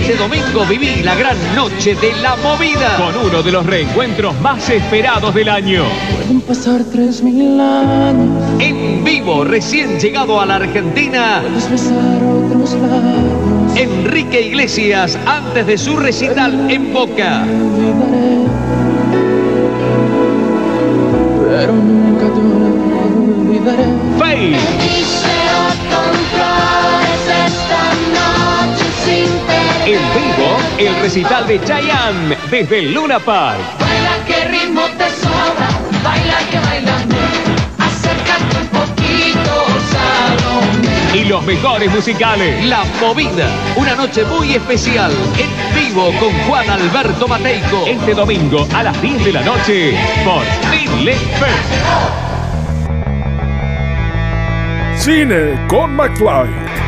Este domingo viví la gran noche de la movida. Con uno de los reencuentros más esperados del año. Pueden pasar tres mil años. En vivo, recién llegado a la Argentina. Puedes besar otros labios. Enrique Iglesias antes de su recital en Boca. Pero nunca te olvidaré. Faye. En vivo, el recital de Chayanne desde el Luna Park. Baila que ritmo te sobra, baila que bailando, acércate un poquito, Salomé. Y los mejores musicales. La Movida. Una noche muy especial. En vivo con Juan Alberto Mateico. Este domingo a las 10 de la noche por Telefe. Cine con McFly.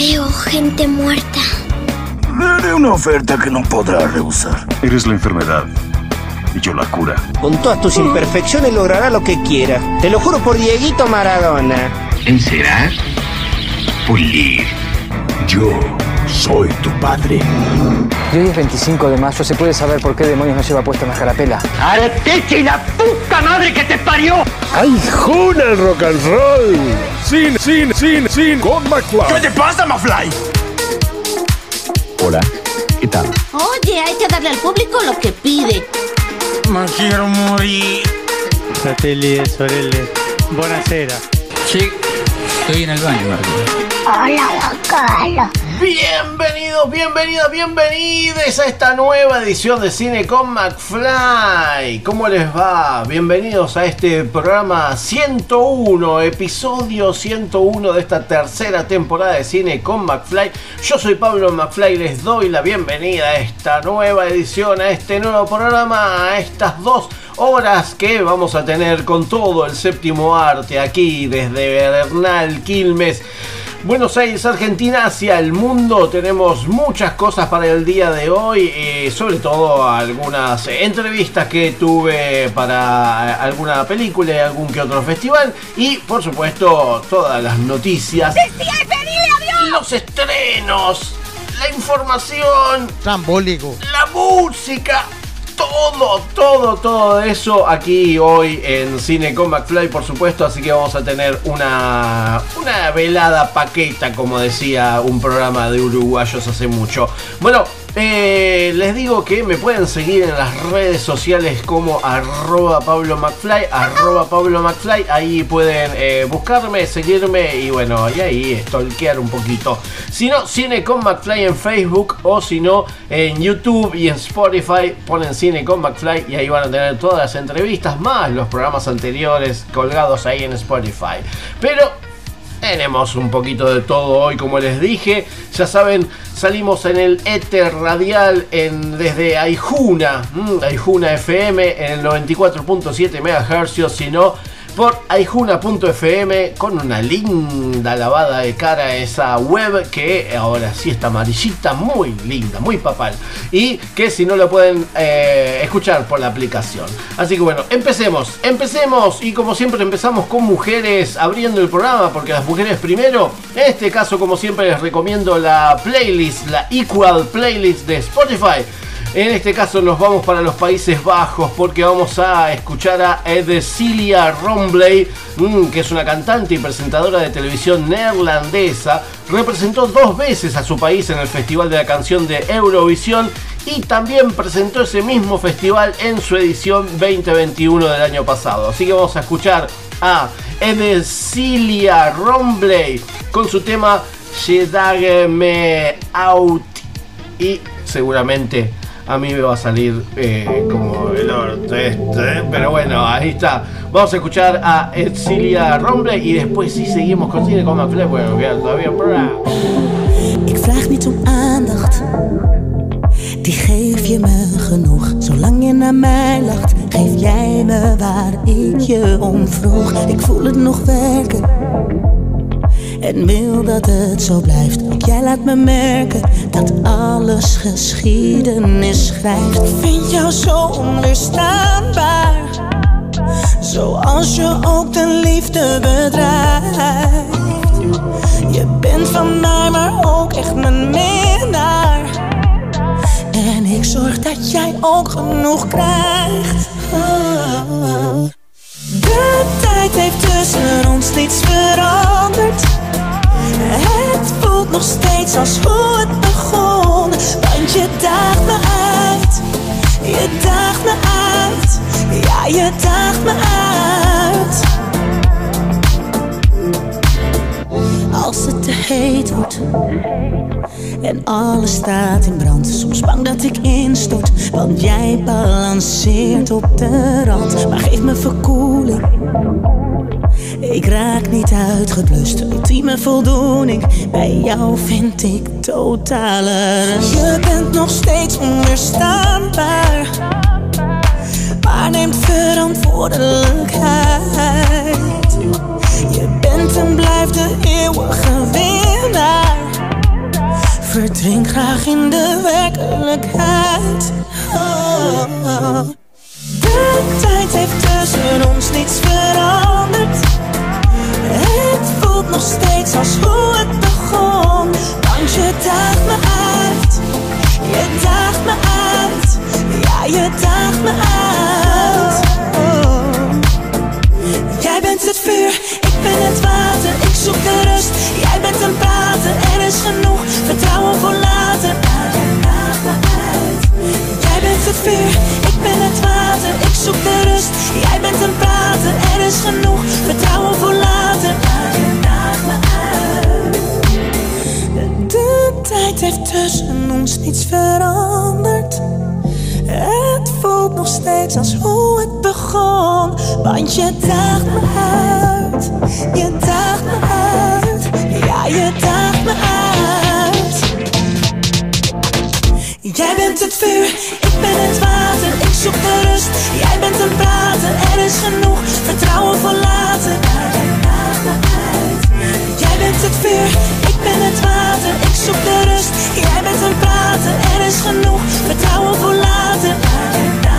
Veo gente muerta. Le haré una oferta que no podrá rehusar. Eres la enfermedad y yo la cura. Con todas tus imperfecciones logrará lo que quiera. Te lo juro por Dieguito Maradona. Encerar, pulir. Yo soy tu padre. Y hoy es 25 de mayo, ¿se puede saber por qué demonios no lleva puesta una carapela? ¡Arteche y la puta madre que te parió! ¡Ay, juna el rock and roll! Cine, cine, cine, cine con McFly. te pasa, Mafly? Hola, ¿qué tal? Oye, hay que darle al público lo que pide. Me quiero morir. Sorelle, buonasera. Sí, estoy en el baño, Marco. Hola, Juan Carlos. Bienvenidos, bienvenidas, bienvenidos a esta nueva edición de Cine con McFly. ¿Cómo les va? Bienvenidos a este programa 101, episodio 101 de esta tercera temporada de Cine con McFly. Yo soy Pablo McFly y les doy la bienvenida a esta nueva edición, a este nuevo programa, a estas dos horas que vamos a tener con todo el séptimo arte aquí desde Bernal Quilmes. Buenos Aires, Argentina, hacia el mundo. Tenemos muchas cosas para el día de hoy, eh, sobre todo algunas entrevistas que tuve para alguna película y algún que otro festival. Y por supuesto, todas las noticias, los estrenos, la información, Trambólico. la música. Todo, todo, todo eso aquí hoy en Cine con McFly, por supuesto. Así que vamos a tener una, una velada paqueta, como decía un programa de uruguayos hace mucho. Bueno, eh, les digo que me pueden seguir en las redes sociales como arroba Pablo McFly, arroba Pablo. Ahí pueden eh, buscarme, seguirme y bueno, y ahí stalkear un poquito. Si no, Cine con McFly en Facebook o si no, en YouTube y en Spotify ponen Cine con McFly y ahí van a tener todas las entrevistas más los programas anteriores colgados ahí en Spotify. Pero tenemos un poquito de todo hoy, como les dije. Ya saben, salimos en el éter radial en, desde Aijuna, Aijuna FM en el 94.7 MHz, sino por aijuna.fm con una linda lavada de cara a esa web que ahora sí está amarillita, muy linda, muy papal. Y que si no lo pueden eh, escuchar por la aplicación. Así que bueno, empecemos, empecemos. Y como siempre empezamos con mujeres abriendo el programa, porque las mujeres primero. En este caso, como siempre, les recomiendo la playlist, la Equal Playlist de Spotify. En este caso nos vamos para los Países Bajos porque vamos a escuchar a Edecilia Rombley, mm, que es una cantante y presentadora de televisión neerlandesa. Representó dos veces a su país en el Festival de la Canción de Eurovisión y también presentó ese mismo festival en su edición 2021 del año pasado. Así que vamos a escuchar a Edecilia Rombley con su tema Me Out y seguramente a mí me va a salir eh, como el orto este, pero bueno, ahí está. Vamos a escuchar a Edcilia Rombley y después sí seguimos con Cine con McFly, bueno, todavía werken. En wil dat het zo blijft. Jij laat me merken dat alles geschiedenis schrijft. Ik vind jou zo onweerstaanbaar. Zoals je ook de liefde bedrijft. Je bent van mij, maar ook echt mijn minnaar. En ik zorg dat jij ook genoeg krijgt. Oh. De tijd heeft tussen ons niets veranderd. Het voelt nog steeds als hoe het begon. Want je daagt me uit. Je daagt me uit. Ja, je daagt me uit. Als het te heet wordt en alles staat in brand. Soms bang dat ik instort, want jij balanceert op de rand. Maar geef me verkoeling. Ik raak niet uitgeblust, ultieme voldoening. Bij jou vind ik totale rust. Je bent nog steeds onweerstaanbaar, maar neemt verantwoordelijkheid. Bent en blijft de eeuwige winnaar. Verdrink graag in de werkelijkheid. Oh. De tijd heeft tussen ons niets veranderd. Het voelt nog steeds als tussen ons niets veranderd. Het voelt nog steeds als hoe het begon. Want je daagt me uit. Je daagt me uit. Ja, je daagt me uit. Jij bent het vuur, ik ben het water. Ik zoek de rust, jij bent een praten. Er is genoeg vertrouwen je daagt me uit. Jij bent het vuur, ben het water. Ik zoek de rust, jij bent een praten. Er is genoeg vertrouwen voor later.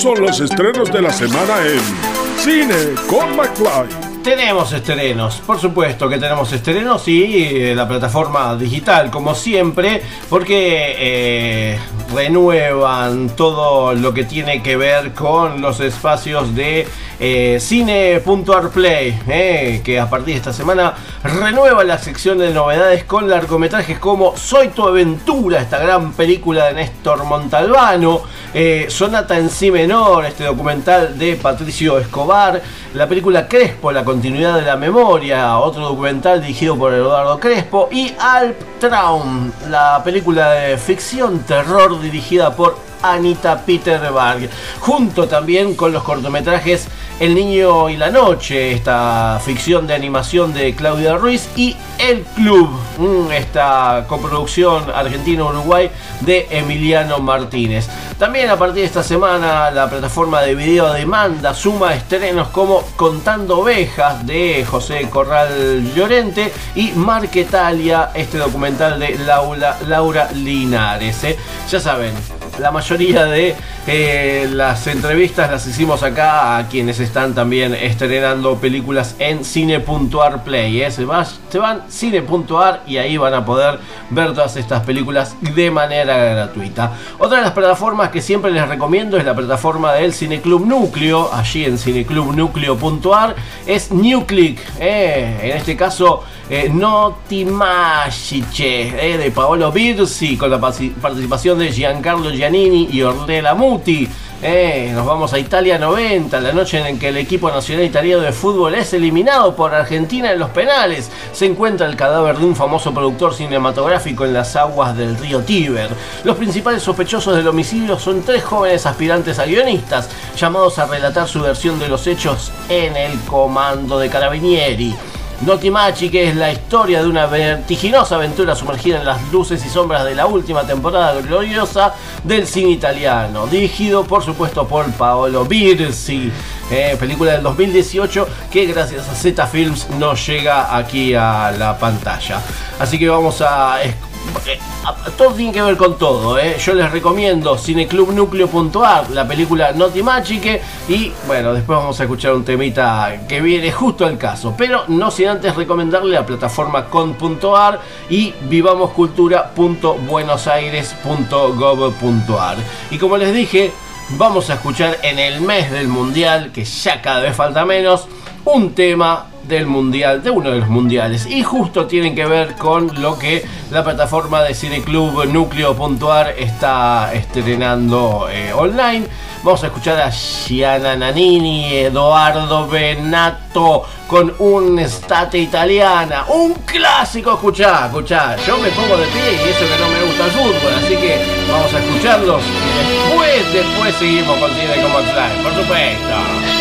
Son los estrenos de la semana en Cine con McFly. Tenemos estrenos, por supuesto que tenemos estrenos y eh, la plataforma digital, como siempre, porque eh, renuevan todo lo que tiene que ver con los espacios de eh, cine.arplay, eh, que a partir de esta semana renueva la sección de novedades con largometrajes como Soy tu aventura, esta gran película de Néstor Montalbano, eh, Sonata en Si menor, este documental de Patricio Escobar, la película Crespo, la continuidad de la memoria, otro documental dirigido por Eduardo Crespo, y Alp Traum, la película de ficción terror dirigida por Anita Peterberg, junto también con los cortometrajes El Niño y la Noche, esta ficción de animación de Claudia Ruiz, y El Club, mm, esta coproducción Argentina-Uruguay de Emiliano Martínez. También a partir de esta semana la plataforma de video demanda suma estrenos como Contando Ovejas de José Corral Llorente y Marquetalia, este documental de Laura, Laura Linares. ¿eh? Ya saben, la mayoría de eh, las entrevistas las hicimos acá a quienes están también estrenando películas en cine.ar play. ¿eh? Se, va- se van cine.ar y ahí van a poder ver todas estas películas de manera gratuita. Otra de las plataformas que siempre les recomiendo es la plataforma del Cineclub Núcleo, allí en cineclubnucleo.ar, es Newclick. ¿eh? En este caso, eh, Notimagice eh, de Paolo Birsi con la participación de Giancarlo Giannini y Ornella Muti. Eh, nos vamos a Italia 90, la noche en que el equipo nacional italiano de fútbol es eliminado por Argentina en los penales. Se encuentra el cadáver de un famoso productor cinematográfico en las aguas del río Tíber. Los principales sospechosos del homicidio son tres jóvenes aspirantes a guionistas, llamados a relatar su versión de los hechos en el comando de Carabinieri. Notimachi, que es la historia de una vertiginosa aventura sumergida en las luces y sombras de la última temporada gloriosa del cine italiano, dirigido por supuesto por Paolo Birsi, eh, película del 2018 que gracias a Z Films nos llega aquí a la pantalla. Así que vamos a eh, todo tiene que ver con todo. ¿eh? Yo les recomiendo cineclubnucleo.ar, la película Noti Magique. Y bueno, después vamos a escuchar un temita que viene justo al caso. Pero no sin antes recomendarle la plataforma con.ar y vivamoscultura.buenosaires.gov.ar. Y como les dije, vamos a escuchar en el mes del mundial, que ya cada vez falta menos, un tema del mundial, de uno de los mundiales. Y justo tienen que ver con lo que la plataforma de Cineclub Núcleo.ar está estrenando eh, online. Vamos a escuchar a Gianna Nannini, Eduardo Benato con un estate italiana. Un clásico, escuchá, escuchá. Yo me pongo de pie y eso que no me gusta el fútbol. Así que vamos a escucharlos y después, después seguimos con Cine como Fly, por supuesto.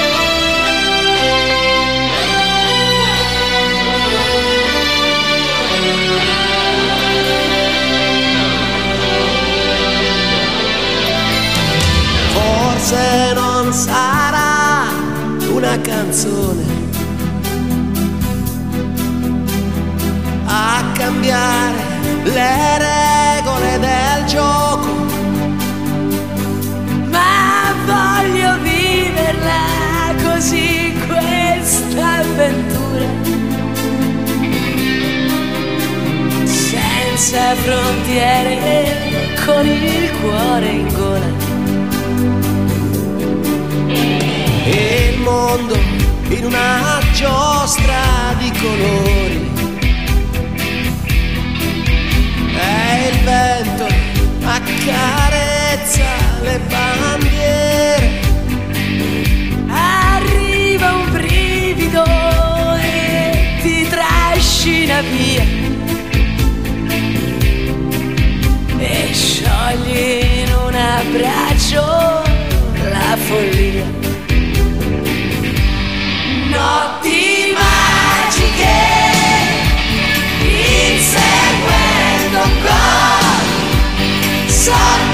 Forse non sarà una canzone a cambiare le regole del gioco, ma voglio viverla così questa avventura, senza frontiere, con il cuore in gola. E il mondo in una giostra di colori. E il vento accarezza le bandiere. Arriva un brivido e ti trascina via. E sciogli in un abbraccio la follia notti magiche, inseguendo gol sotto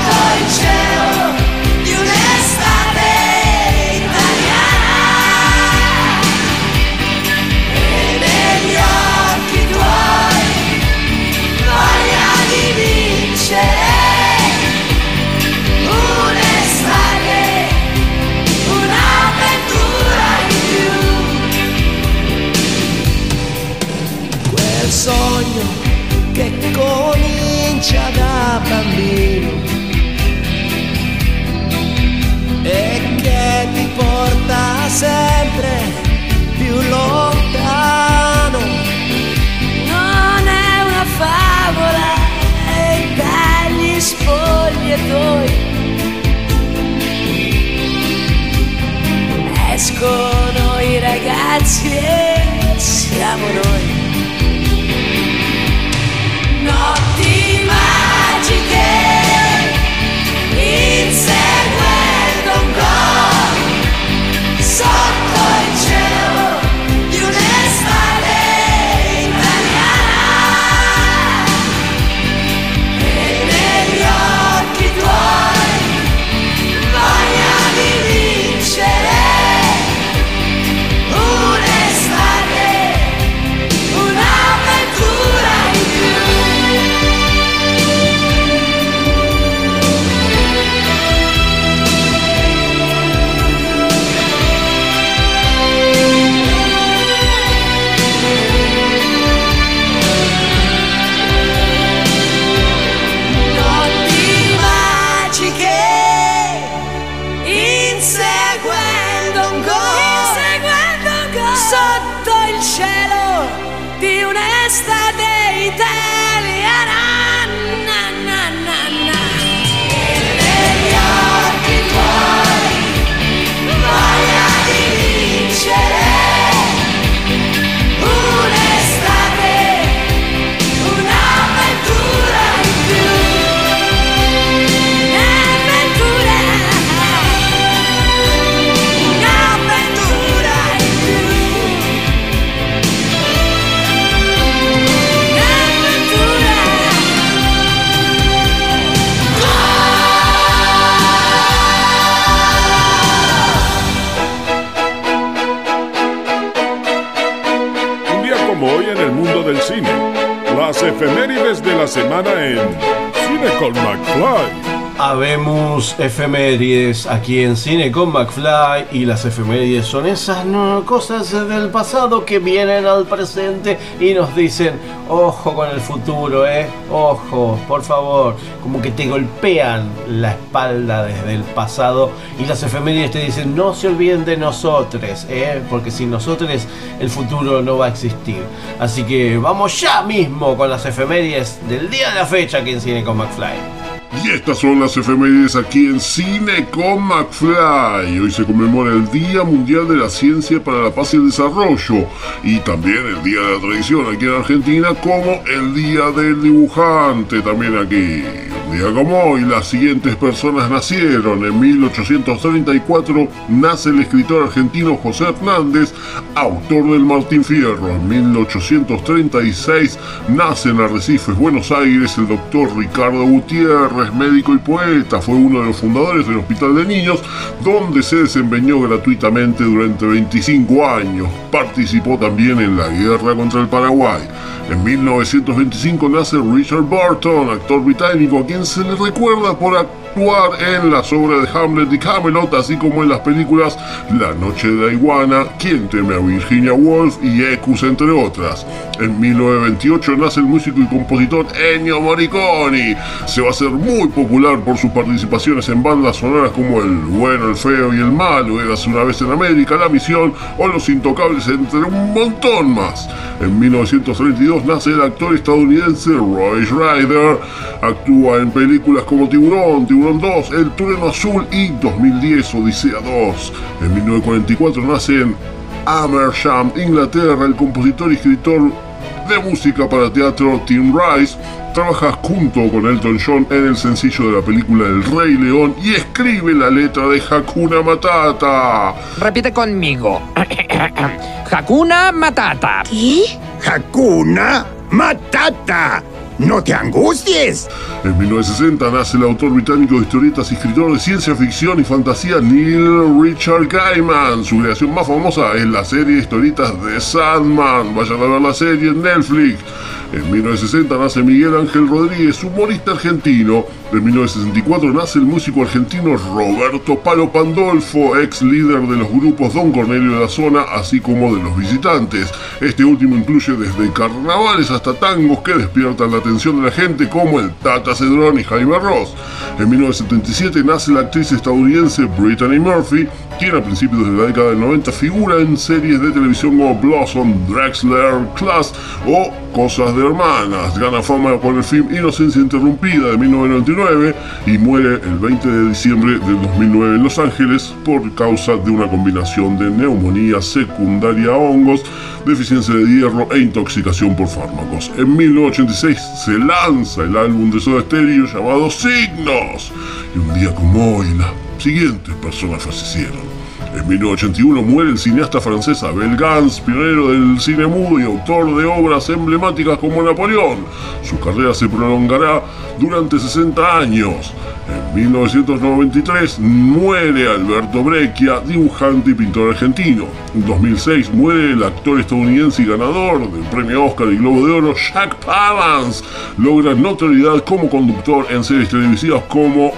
aquí en Cine con McFly y las efemérides son esas cosas del pasado que vienen al presente y nos dicen, ojo con el futuro, eh, ojo, por favor, como que te golpean la espalda desde el pasado y las efemérides te dicen, no se olviden de nosotros, eh, porque sin nosotros el futuro no va a existir. Así que vamos ya mismo con las efemérides del día de la fecha aquí en Cine con McFly. Y estas son las efemérides aquí en Cine con McFly. Hoy se conmemora el Día Mundial de la Ciencia para la Paz y el Desarrollo y también el Día de la Tradición aquí en Argentina como el Día del Dibujante también aquí. Un día como hoy las siguientes personas nacieron. En 1834 nace el escritor argentino José Hernández, autor del Martín Fierro. En 1836 nace en Arrecifes, Buenos Aires, el doctor Ricardo Gutiérrez, médico y poeta. Fue uno de los fundadores del Hospital de Niños, donde se desempeñó gratuitamente durante 25 años. Participó también en la guerra contra el Paraguay. En 1925 nace Richard Burton, actor británico quien se le recuerda por actuar en las obras de Hamlet y Camelot, así como en las películas La Noche de la Iguana, Quien teme a Virginia Woolf y Ecus, entre otras. En 1928 nace el músico y compositor Ennio Morricone. Se va a hacer muy popular por sus participaciones en bandas sonoras como El Bueno, el Feo y el Malo, Eras una vez en América, La Misión o Los Intocables, entre un montón más. En 1932 nace el actor estadounidense Roy Schreider. Actúa en películas como Tiburón, Tiburón 2, El Trueno Azul y 2010 Odisea 2. En 1944 nace en Amersham, Inglaterra, el compositor y escritor de música para teatro Tim Rice. Trabaja junto con Elton John en el sencillo de la película El Rey León y escribe la letra de Hakuna Matata. Repite conmigo. Hakuna Matata. ¿Qué? Hakuna Matata. ¡No te angusties! En 1960 nace el autor británico de historietas y escritor de ciencia ficción y fantasía Neil Richard Gaiman. Su creación más famosa es la serie de historietas de Sandman. Vayan a ver la serie en Netflix. En 1960 nace Miguel Ángel Rodríguez, humorista argentino. En 1964 nace el músico argentino Roberto Palo Pandolfo, ex líder de los grupos Don Cornelio de la Zona, así como de los visitantes. Este último incluye desde carnavales hasta tangos que despiertan la atención de la gente, como el Tata Cedrón y Jaime Ross. En 1977 nace la actriz estadounidense Brittany Murphy, quien a principios de la década del 90 figura en series de televisión como Blossom, Drexler, Class o Cosas de Hermanas. Gana fama con el film Inocencia Interrumpida de 1999 y muere el 20 de diciembre del 2009 en Los Ángeles por causa de una combinación de neumonía secundaria a hongos, deficiencia de hierro e intoxicación por fármacos. En 1986 se lanza el álbum de Soda Stereo llamado Signos. Y un día como hoy, las siguientes personas fallecieron. En 1981 muere el cineasta francés Abel Gans, pionero del cine mudo y autor de obras emblemáticas como Napoleón. Su carrera se prolongará durante 60 años. En 1993 muere Alberto Breccia, dibujante y pintor argentino. En 2006 muere el actor estadounidense y ganador del premio Oscar y Globo de Oro, Jack Palance. Logra notoriedad como conductor en series televisivas como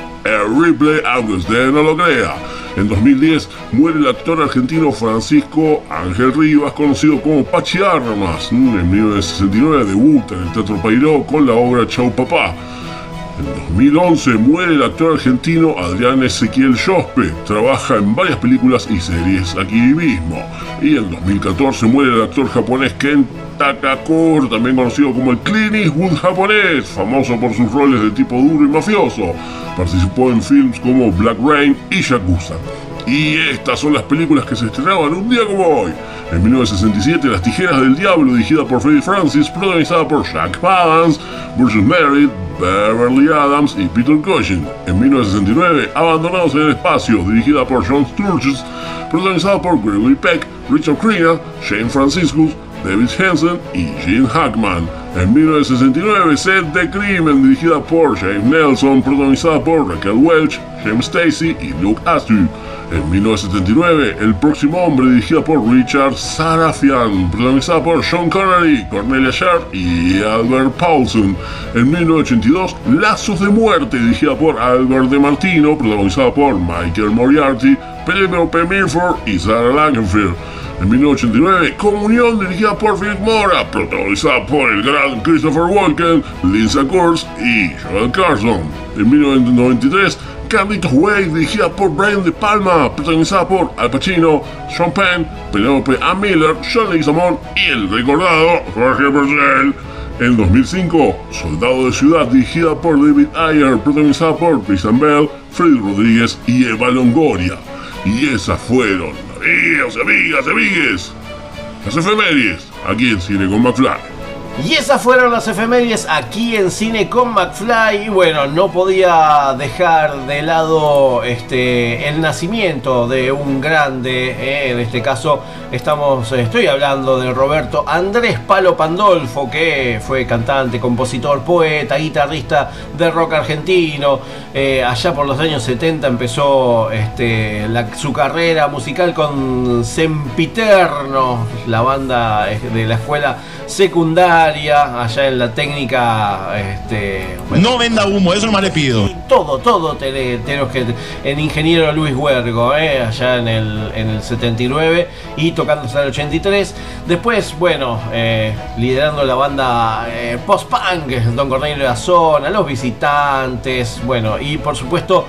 Ripley, aunque usted no lo crea. En 2010 muere el actor argentino Francisco Ángel Rivas, conocido como Pachi Armas. En 1969 debuta en el Teatro Pairó con la obra Chau Papá. En 2011 muere el actor argentino Adrián Ezequiel Jospe. Trabaja en varias películas y series aquí mismo. Y en 2014 muere el actor japonés Ken Takakura, también conocido como el Clint Eastwood japonés, famoso por sus roles de tipo duro y mafioso. Participó en films como Black Rain y Yakuza. Y estas son las películas que se estrenaban un día como hoy. En 1967, Las Tijeras del Diablo, dirigida por Freddie Francis, protagonizada por Jack Palance, Bruce Merritt, Beverly Adams y Peter Cushing. En 1969, Abandonados en el Espacio, dirigida por John Sturges, protagonizada por Gregory Peck, Richard Crenna, Shane Franciscus, David Hansen y Gene Hackman. En 1969, Set de Crimen, dirigida por James Nelson, protagonizada por Raquel Welch, James Stacy y Luke Astor. En 1979, El próximo hombre, dirigida por Richard Sarafian, protagonizada por Sean Connery, Cornelia Sharp y Albert Paulson. En 1982, Lazos de Muerte, dirigida por Albert De Martino, protagonizada por Michael Moriarty, Penelope Milford y Sarah Langenfeld. En 1989, Comunión, dirigida por Philip Mora, protagonizada por el gran Christopher Walken, Lisa Kurz y Joel Carson. En 1993, Carlitos Way, dirigida por Brian De Palma, protagonizada por Al Pacino, Sean Penn, Penelope A. Miller, John Leguizamón y el recordado Jorge Purcell. En 2005, Soldado de Ciudad, dirigida por David Ayer, protagonizada por Christian Bell, Freddy Rodríguez y Eva Longoria. Y esas fueron, amigos, amigas, amigues, las efemérides, aquí en Cine con McFly. Y esas fueron las efemérides aquí en Cine con McFly. Y bueno, no podía dejar de lado este, el nacimiento de un grande. eh, En este caso, estamos, estoy hablando de Roberto Andrés Palo Pandolfo, que fue cantante, compositor, poeta, guitarrista de rock argentino. Eh, allá por los años 70 empezó este, su carrera musical con Sempiterno, la banda eh, de la escuela secundaria, allá en la técnica. Este, No venda humo, eso nomás le pido. todo, todo tene- tenemos que. El ingeniero Luis Huergo, eh, allá en el, en el 79 y tocando hasta el 83. Después, bueno, eh, liderando la banda eh, post-punk, Don Cornelio de la Zona, Los Visitantes, bueno, y por supuesto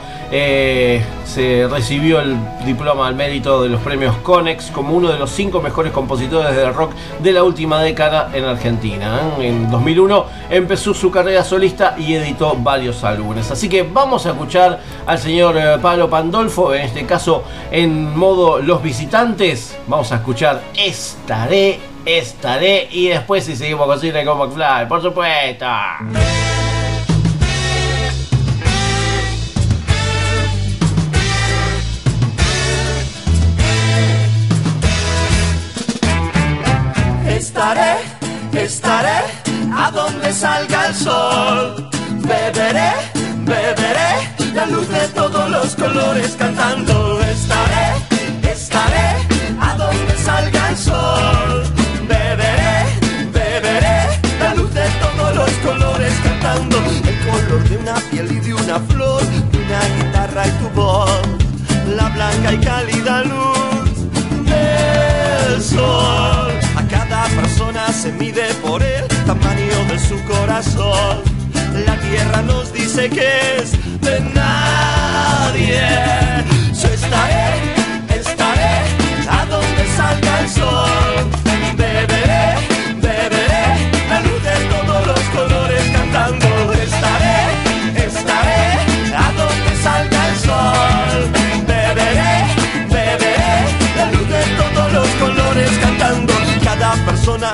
se recibió el diploma al mérito de los premios Conex como uno de los cinco mejores compositores de rock de la última década en Argentina. ¿Eh? En 2001 empezó su carrera solista y editó varios álbumes. Así que vamos a escuchar al señor eh, Pablo Pandolfo, en este caso en modo Los Visitantes. Vamos a escuchar Estaré, Estaré y después si seguimos con Cine con McFly, por supuesto. Estaré a donde salga el sol. Beberé, beberé la luz de todos los colores cantando. Estaré, estaré a donde salga el sol. Beberé, beberé la luz de todos los colores cantando. El color de una piel y de una flor, de una guitarra y tu voz. La blanca y cálida luz del sol. Se mide por el tamaño de su corazón. La tierra nos dice que es de nadie. Yo estaré, estaré a donde salga el sol.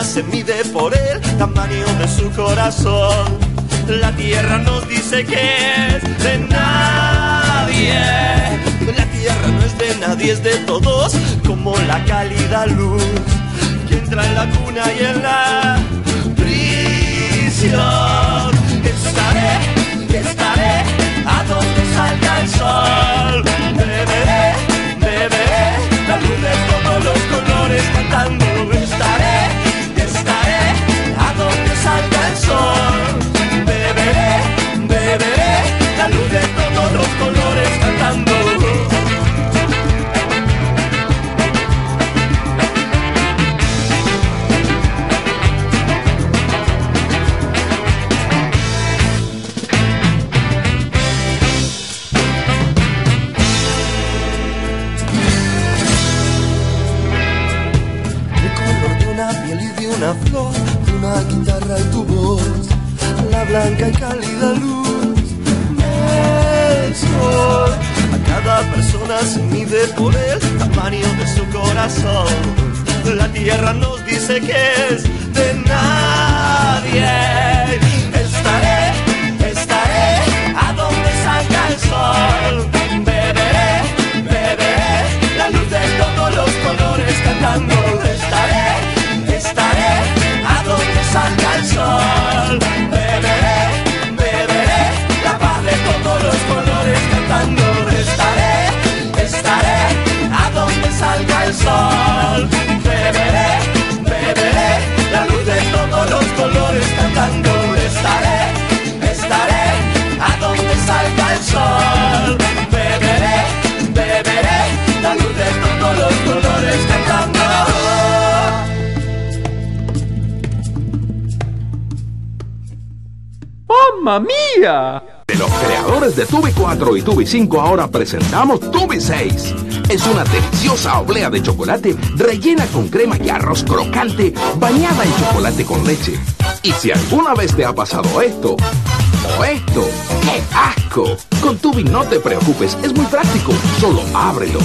Se mide por el tamaño de su corazón. La tierra nos dice que es de nadie. La tierra no es de nadie, es de todos, como la cálida luz que entra en la cuna y en la prisión. Estaré, estaré a donde salga el sol. Beberé, beberé la luz de todos los colores cantando. Blanca y cálida luz sol. A cada persona se mide por el tamaño de su corazón. La tierra nos dice que es de nadie. Estaré, estaré a donde salga el sol. Beberé, beberé la luz de todos los colores cantando. Estaré, estaré a donde salga el sol. sol. Beberé, beberé la luz de todos los colores cantando. Estaré, estaré a donde salga el sol. Beberé, beberé la luz de todos los colores cantando. ¡Mamma mía! De los creadores de Tubi 4 y Tubi 5 ahora presentamos Tubi 6 es una deliciosa oblea de chocolate rellena con crema y arroz crocante bañada en chocolate con leche. Y si alguna vez te ha pasado esto o esto, ¡qué asco! Con Tubi no te preocupes, es muy práctico. Solo ábrelo.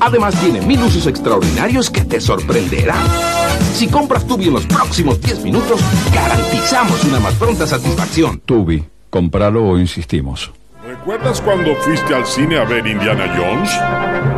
Además tiene mil usos extraordinarios que te sorprenderán. Si compras Tubi en los próximos 10 minutos, garantizamos una más pronta satisfacción. Tubi, compralo o insistimos. ¿Recuerdas cuando fuiste al cine a ver Indiana Jones?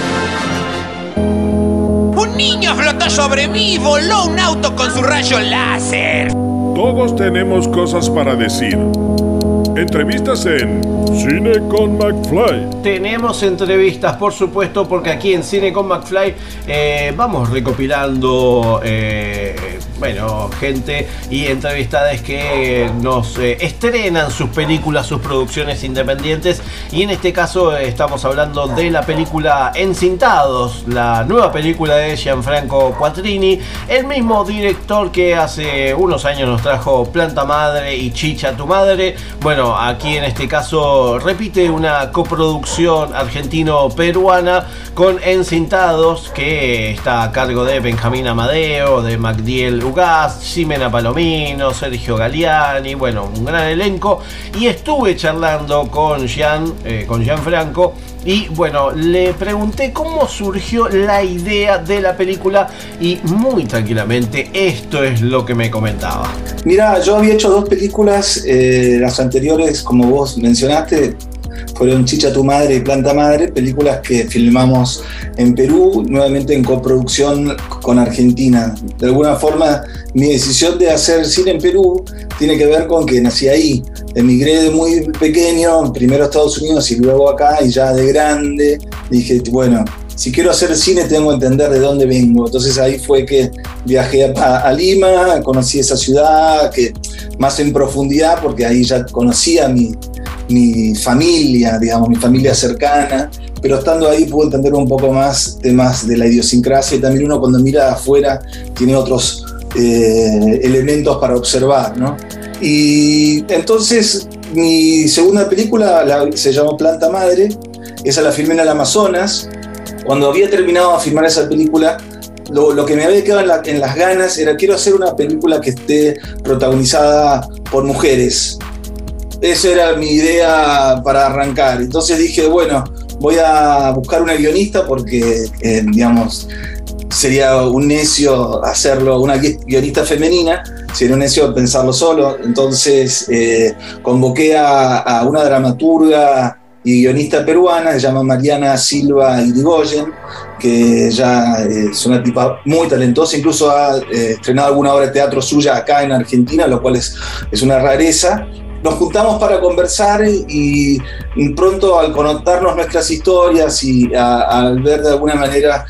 Un niño flotó sobre mí y voló un auto con su rayo láser. Todos tenemos cosas para decir. Entrevistas en Cine con McFly. Tenemos entrevistas, por supuesto, porque aquí en Cine con McFly eh, vamos recopilando, eh, bueno, gente y entrevistades que nos eh, estrenan sus películas, sus producciones independientes. Y en este caso eh, estamos hablando de la película Encintados, la nueva película de Gianfranco Quattrini, el mismo director que hace unos años nos trajo Planta Madre y Chicha Tu Madre. Bueno, aquí en este caso repite una coproducción argentino-peruana con Encintados que está a cargo de Benjamín Amadeo, de Magdiel Ugaz, Ximena Palomino, Sergio Galiani, bueno, un gran elenco. Y estuve charlando con Gian, eh, con Gianfranco. Y bueno, le pregunté cómo surgió la idea de la película y muy tranquilamente esto es lo que me comentaba. Mira, yo había hecho dos películas, eh, las anteriores, como vos mencionaste, fueron Chicha tu madre y Planta Madre, películas que filmamos en Perú, nuevamente en coproducción con Argentina. De alguna forma, mi decisión de hacer cine en Perú tiene que ver con que nací ahí. Emigré de muy pequeño, primero a Estados Unidos y luego acá, y ya de grande dije, bueno, si quiero hacer cine tengo que entender de dónde vengo. Entonces ahí fue que viajé a, Lima, conocí esa ciudad, que más en profundidad, porque ahí ya conocía mi, mi familia, digamos, mi familia cercana, pero estando ahí pude entender un poco más temas de la idiosincrasia y también uno cuando mira afuera tiene otros eh, elementos para observar, ¿no? Y entonces mi segunda película la- se llamó Planta Madre, esa la filmé en el Amazonas. Cuando había terminado de filmar esa película, lo, lo que me había quedado en, la- en las ganas era quiero hacer una película que esté protagonizada por mujeres. Esa era mi idea para arrancar. Entonces dije, bueno, voy a buscar una guionista porque, eh, digamos, sería un necio hacerlo, una gui- guionista femenina, sería un necio pensarlo solo. Entonces eh, convoqué a, una dramaturga y guionista peruana, se llama Mariana Silva Irigoyen, que ya eh, es una tipa muy talentosa, incluso ha estrenado alguna obra de teatro suya acá en Argentina, lo cual es una rareza. Nos juntamos para conversar y, y pronto al contarnos nuestras historias y al ver de alguna manera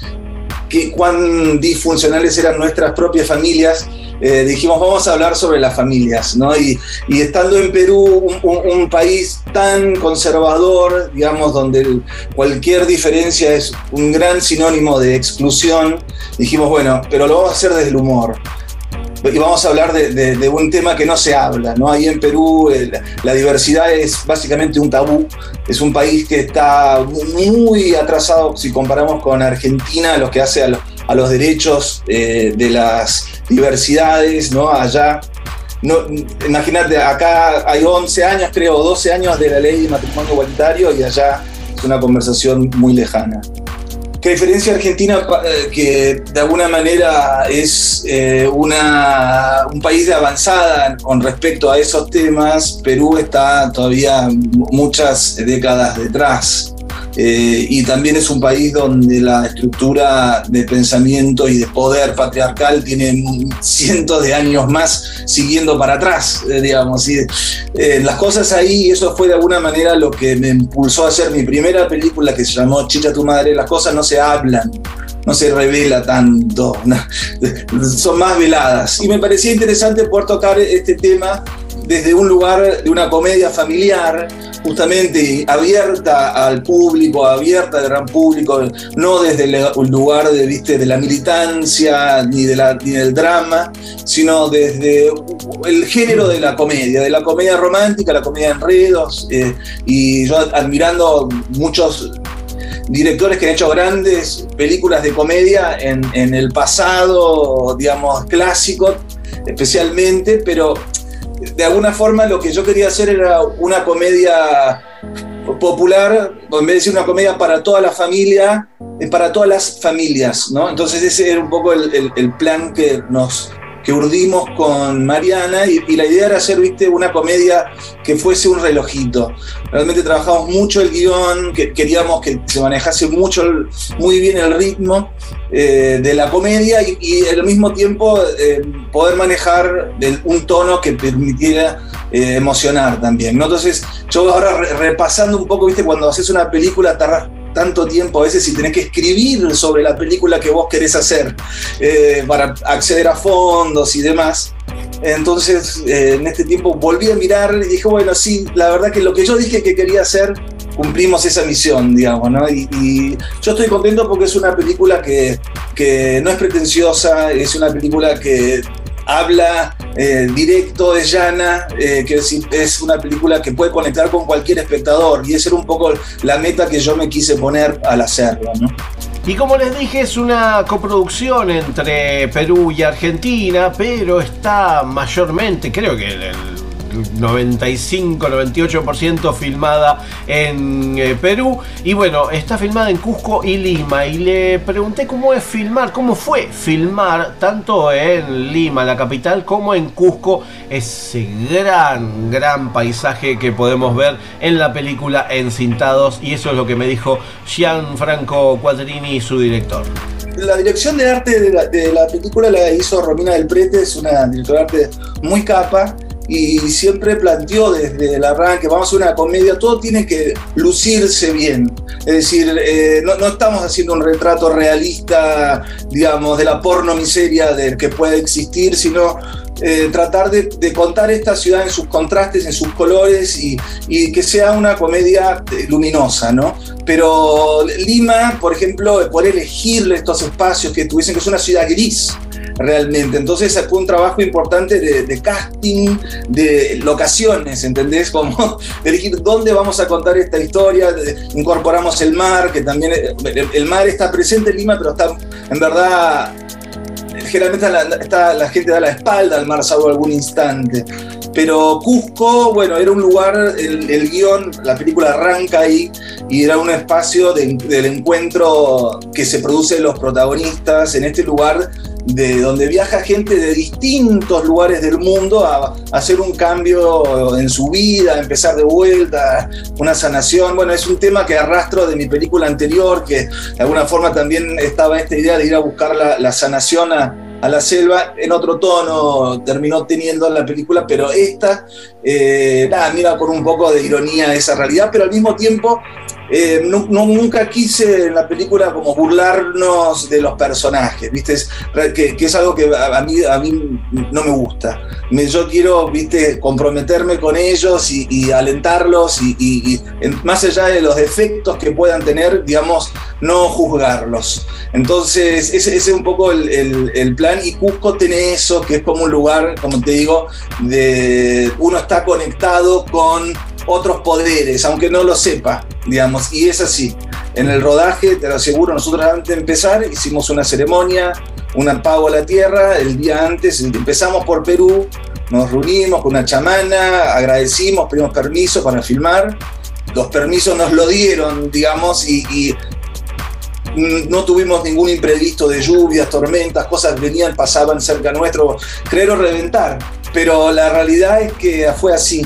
que, cuán disfuncionales eran nuestras propias familias, eh, dijimos vamos a hablar sobre las familias, ¿no? Y, y estando en Perú, un, un- un país tan conservador, digamos, donde el- cualquier diferencia es un gran sinónimo de exclusión, dijimos, bueno, pero lo vamos a hacer desde el humor. Y vamos a hablar de, un tema que no se habla, ¿no? Ahí en Perú eh, la- diversidad es básicamente un tabú. Es un país que está muy atrasado si comparamos con Argentina, lo que hace a los derechos eh, de las diversidades, ¿no? Allá. No, imagínate, acá hay 11 años, creo, 12 años de la ley de matrimonio igualitario y allá es una conversación muy lejana. Que a diferencia de Argentina, eh, que de alguna manera es eh, una, un país de avanzada con respecto a esos temas, Perú está todavía muchas décadas detrás. Eh, y también es un país donde la estructura de pensamiento y de poder patriarcal tiene cientos de años más siguiendo para atrás, eh, digamos. Y, eh, las cosas ahí, eso fue de alguna manera lo que me impulsó a hacer mi primera película que se llamó Chicha tu madre, las cosas no se hablan, no se revela tanto, son más veladas. Y me parecía interesante poder tocar este tema desde un lugar de una comedia familiar, justamente abierta al público, abierta al gran público, no desde el lugar de, ¿viste? de la militancia ni, de la, ni del drama, sino desde el género de la comedia, de la comedia romántica, la comedia de enredos, eh, y yo admirando muchos directores que han hecho grandes películas de comedia en, en el pasado, digamos, clásico, especialmente, pero de alguna forma lo que yo quería hacer era una comedia popular, en vez de decir una comedia para toda la familia, para todas las familias, ¿no? Entonces ese era un poco el, el plan que nos, que urdimos con Mariana y, la idea era hacer, viste, una comedia que fuese un relojito. Realmente trabajamos mucho el guion, que queríamos que se manejase mucho, muy bien el ritmo eh, de la comedia y, al mismo tiempo eh, poder manejar un tono que permitiera eh, emocionar también. ¿no? Entonces, yo ahora repasando un poco, viste, cuando haces una película, tardas tanto tiempo a veces si tenés que escribir sobre la película que vos querés hacer eh, para acceder a fondos y demás. Entonces, eh, en este tiempo volví a mirar y dije, bueno, sí, la verdad que lo que yo dije que quería hacer, cumplimos esa misión, digamos, ¿no? Y, yo estoy contento porque es una película que, que no es pretenciosa, es una película que habla eh, directo, es llana, eh, que es, una película que puede conectar con cualquier espectador y esa era un poco la meta que yo me quise poner al hacerlo. ¿no? Y como les dije, es una coproducción entre Perú y Argentina, pero está mayormente, creo que el 95-98% filmada en eh, Perú. Y bueno, está filmada en Cusco y Lima. Y le pregunté cómo es filmar, cómo fue filmar tanto en Lima, la capital, como en Cusco, ese gran, gran paisaje que podemos ver en la película Encintados. Y eso es lo que me dijo Gianfranco Quadrini, su director la dirección de arte de la, de la, película la hizo Romina del Prete, es una directora de arte muy capa y siempre planteó desde el arranque, vamos a hacer una comedia, todo tiene que lucirse bien. Es decir, eh, no, estamos haciendo un retrato realista, digamos, de la porno miseria del que puede existir, sino eh, tratar de, contar esta ciudad en sus contrastes, en sus colores y, que sea una comedia eh, luminosa, ¿no? Pero Lima, por ejemplo, por elegirle estos espacios que tuviesen que es una ciudad gris, realmente. Entonces fue un trabajo importante de, casting, de locaciones, ¿entendés? Como elegir dónde vamos a contar esta historia. Incorporamos el mar, que también el mar está presente en Lima, pero está en verdad generalmente la, la gente da la espalda al mar salvo algún instante. Pero Cusco, bueno, era un lugar, el, guion, la película arranca ahí y era un espacio del encuentro que se produce los protagonistas en este lugar de donde viaja gente de distintos lugares del mundo a, hacer un cambio en su vida, a empezar de vuelta, una sanación. Bueno, es un tema que arrastro de mi película anterior, que de alguna forma también estaba esta idea de ir a buscar la, sanación a, la selva en otro tono terminó teniendo la película, pero esta, eh, nada, mira con un poco de ironía esa realidad, pero al mismo tiempo eh, no, nunca quise en la película como burlarnos de los personajes, ¿viste? que, es algo que a, mí, a mí no me gusta. yo quiero, ¿viste? Comprometerme con ellos y, alentarlos y, más allá de los defectos que puedan tener, digamos, no juzgarlos. Entonces, ese, es un poco el, el plan y Cusco tiene eso, que es como un lugar, como te digo, de uno conectado con otros poderes, aunque no lo sepa, digamos, y es así. En el rodaje, te lo aseguro, nosotros antes de empezar hicimos una ceremonia, un pago a la tierra, el día antes empezamos por Perú, nos reunimos con una chamana, agradecimos, pedimos permiso para filmar, los permisos nos lo dieron, digamos, y, no tuvimos ningún imprevisto de lluvias, tormentas, cosas venían, pasaban cerca nuestro, creer o reventar, pero la realidad es que fue así.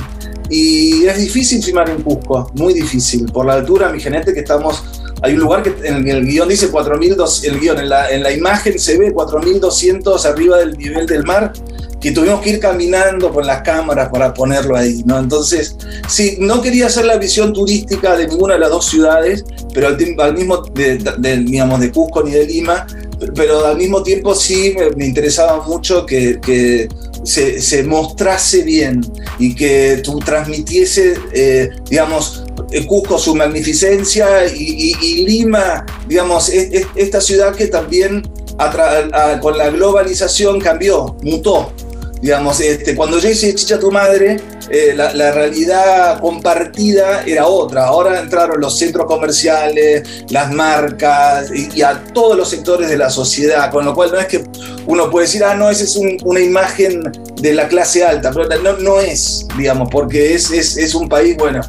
Y es difícil filmar en Cusco, muy difícil. Por la altura, mi gente, que estamos. Hay un lugar que en el guion dice 4.200, el guion, en la, en la imagen se ve 4.200 arriba del nivel del mar, que tuvimos que ir caminando con las cámaras para ponerlo ahí, ¿no? Entonces, sí, no quería hacer la visión turística de ninguna de las dos ciudades, pero al, al mismo, de, de- digamos, de Cusco ni de Lima, pero al mismo tiempo sí me, me interesaba mucho que, que se, se mostrase bien y que tú transmitiese, eh, digamos, eh, Cusco su magnificencia y, Lima, digamos, es- es- esta ciudad que también a- con la globalización cambió, mutó. Digamos, este, cuando yo hice Chicha tu madre, eh, la, la realidad compartida era otra. Ahora entraron los centros comerciales, las marcas y, y a todos los sectores de la sociedad, con lo cual no es que uno puede decir, ah, no, esa es un- una imagen de la clase alta, pero no, no es, digamos, porque es, es, es un país, bueno,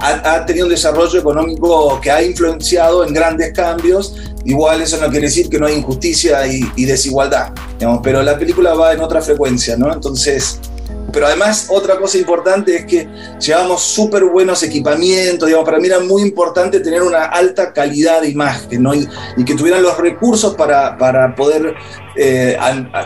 ha, ha tenido un desarrollo económico que ha influenciado en grandes cambios. Igual eso no quiere decir que no hay injusticia y, y desigualdad, digamos, pero la película va en otra frecuencia, ¿no? Entonces, pero además otra cosa importante es que llevamos súper buenos equipamientos, digamos, para mí era muy importante tener una alta calidad de imagen, ¿no? Y, que tuvieran los recursos para, para poder eh,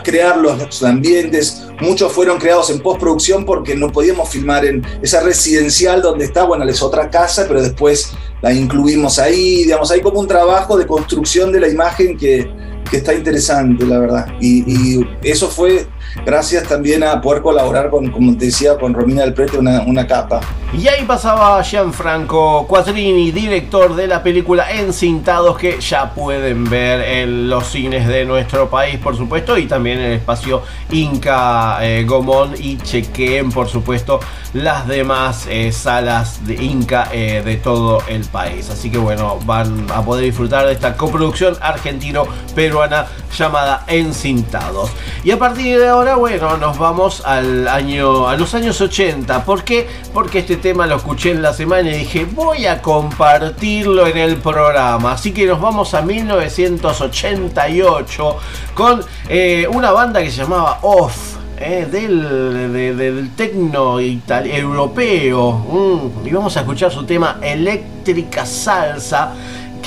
crear los, ambientes. Muchos fueron creados en postproducción porque no podíamos filmar en esa residencial donde está, bueno, es otra casa, pero después la incluimos ahí, digamos, hay como un trabajo de construcción de la imagen que, que está interesante, la verdad. Y eso fue gracias también a poder colaborar con, como te decía, con Romina del Prete, una, capa. Y ahí pasaba Gianfranco Quattrini, director de la película Encintados, que ya pueden ver en los cines de nuestro país, por supuesto, y también en el espacio Inca eh, Gomón. Y chequeen, por supuesto, las demás eh, salas de Inca eh, de todo el país. Así que bueno, van a poder disfrutar de esta coproducción argentino-peruana llamada Encintados. Y a partir de ahora, bueno, nos vamos al año, a los años 80. ¿Por qué? Porque este tema lo escuché en la semana y dije, voy a compartirlo en el programa. Así que nos vamos a 1988 con eh, una banda que se llamaba Off. eh, del, de- tecno europeo Mm, y vamos a escuchar su tema Eléctrica Salsa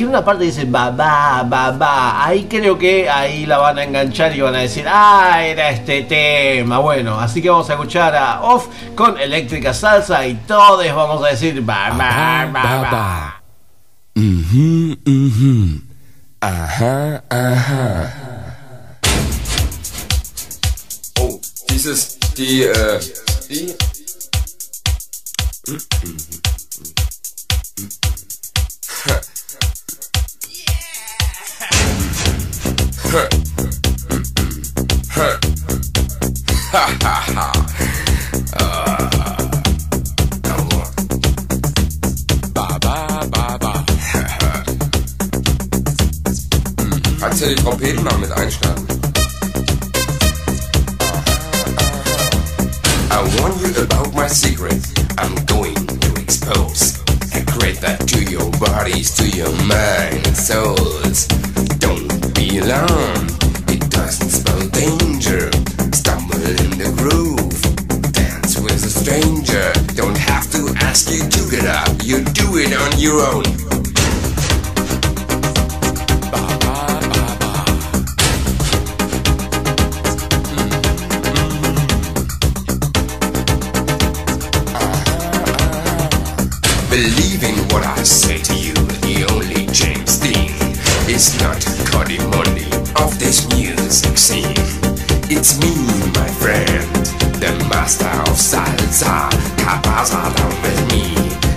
que en una parte dice ba ba ba ba ahí creo que ahí la van a enganchar y van a decir ah era este tema bueno así que vamos a escuchar a Off con Eléctrica Salsa y todos vamos a decir ba ba ba ba Mhm, mhm. Aha, aha. Oh, dies ist die, äh, die. Ha ha. Ah. I warn you about my secret. I'm going to expose. I create that to your bodies, to your mind souls. Don't It doesn't spell danger. Stumble in the groove. Dance with a stranger. Don't have to ask you to get up. You do it on your own. Believe in what I say to you. It's me, my friend, the master of salsa. Capaza down with me.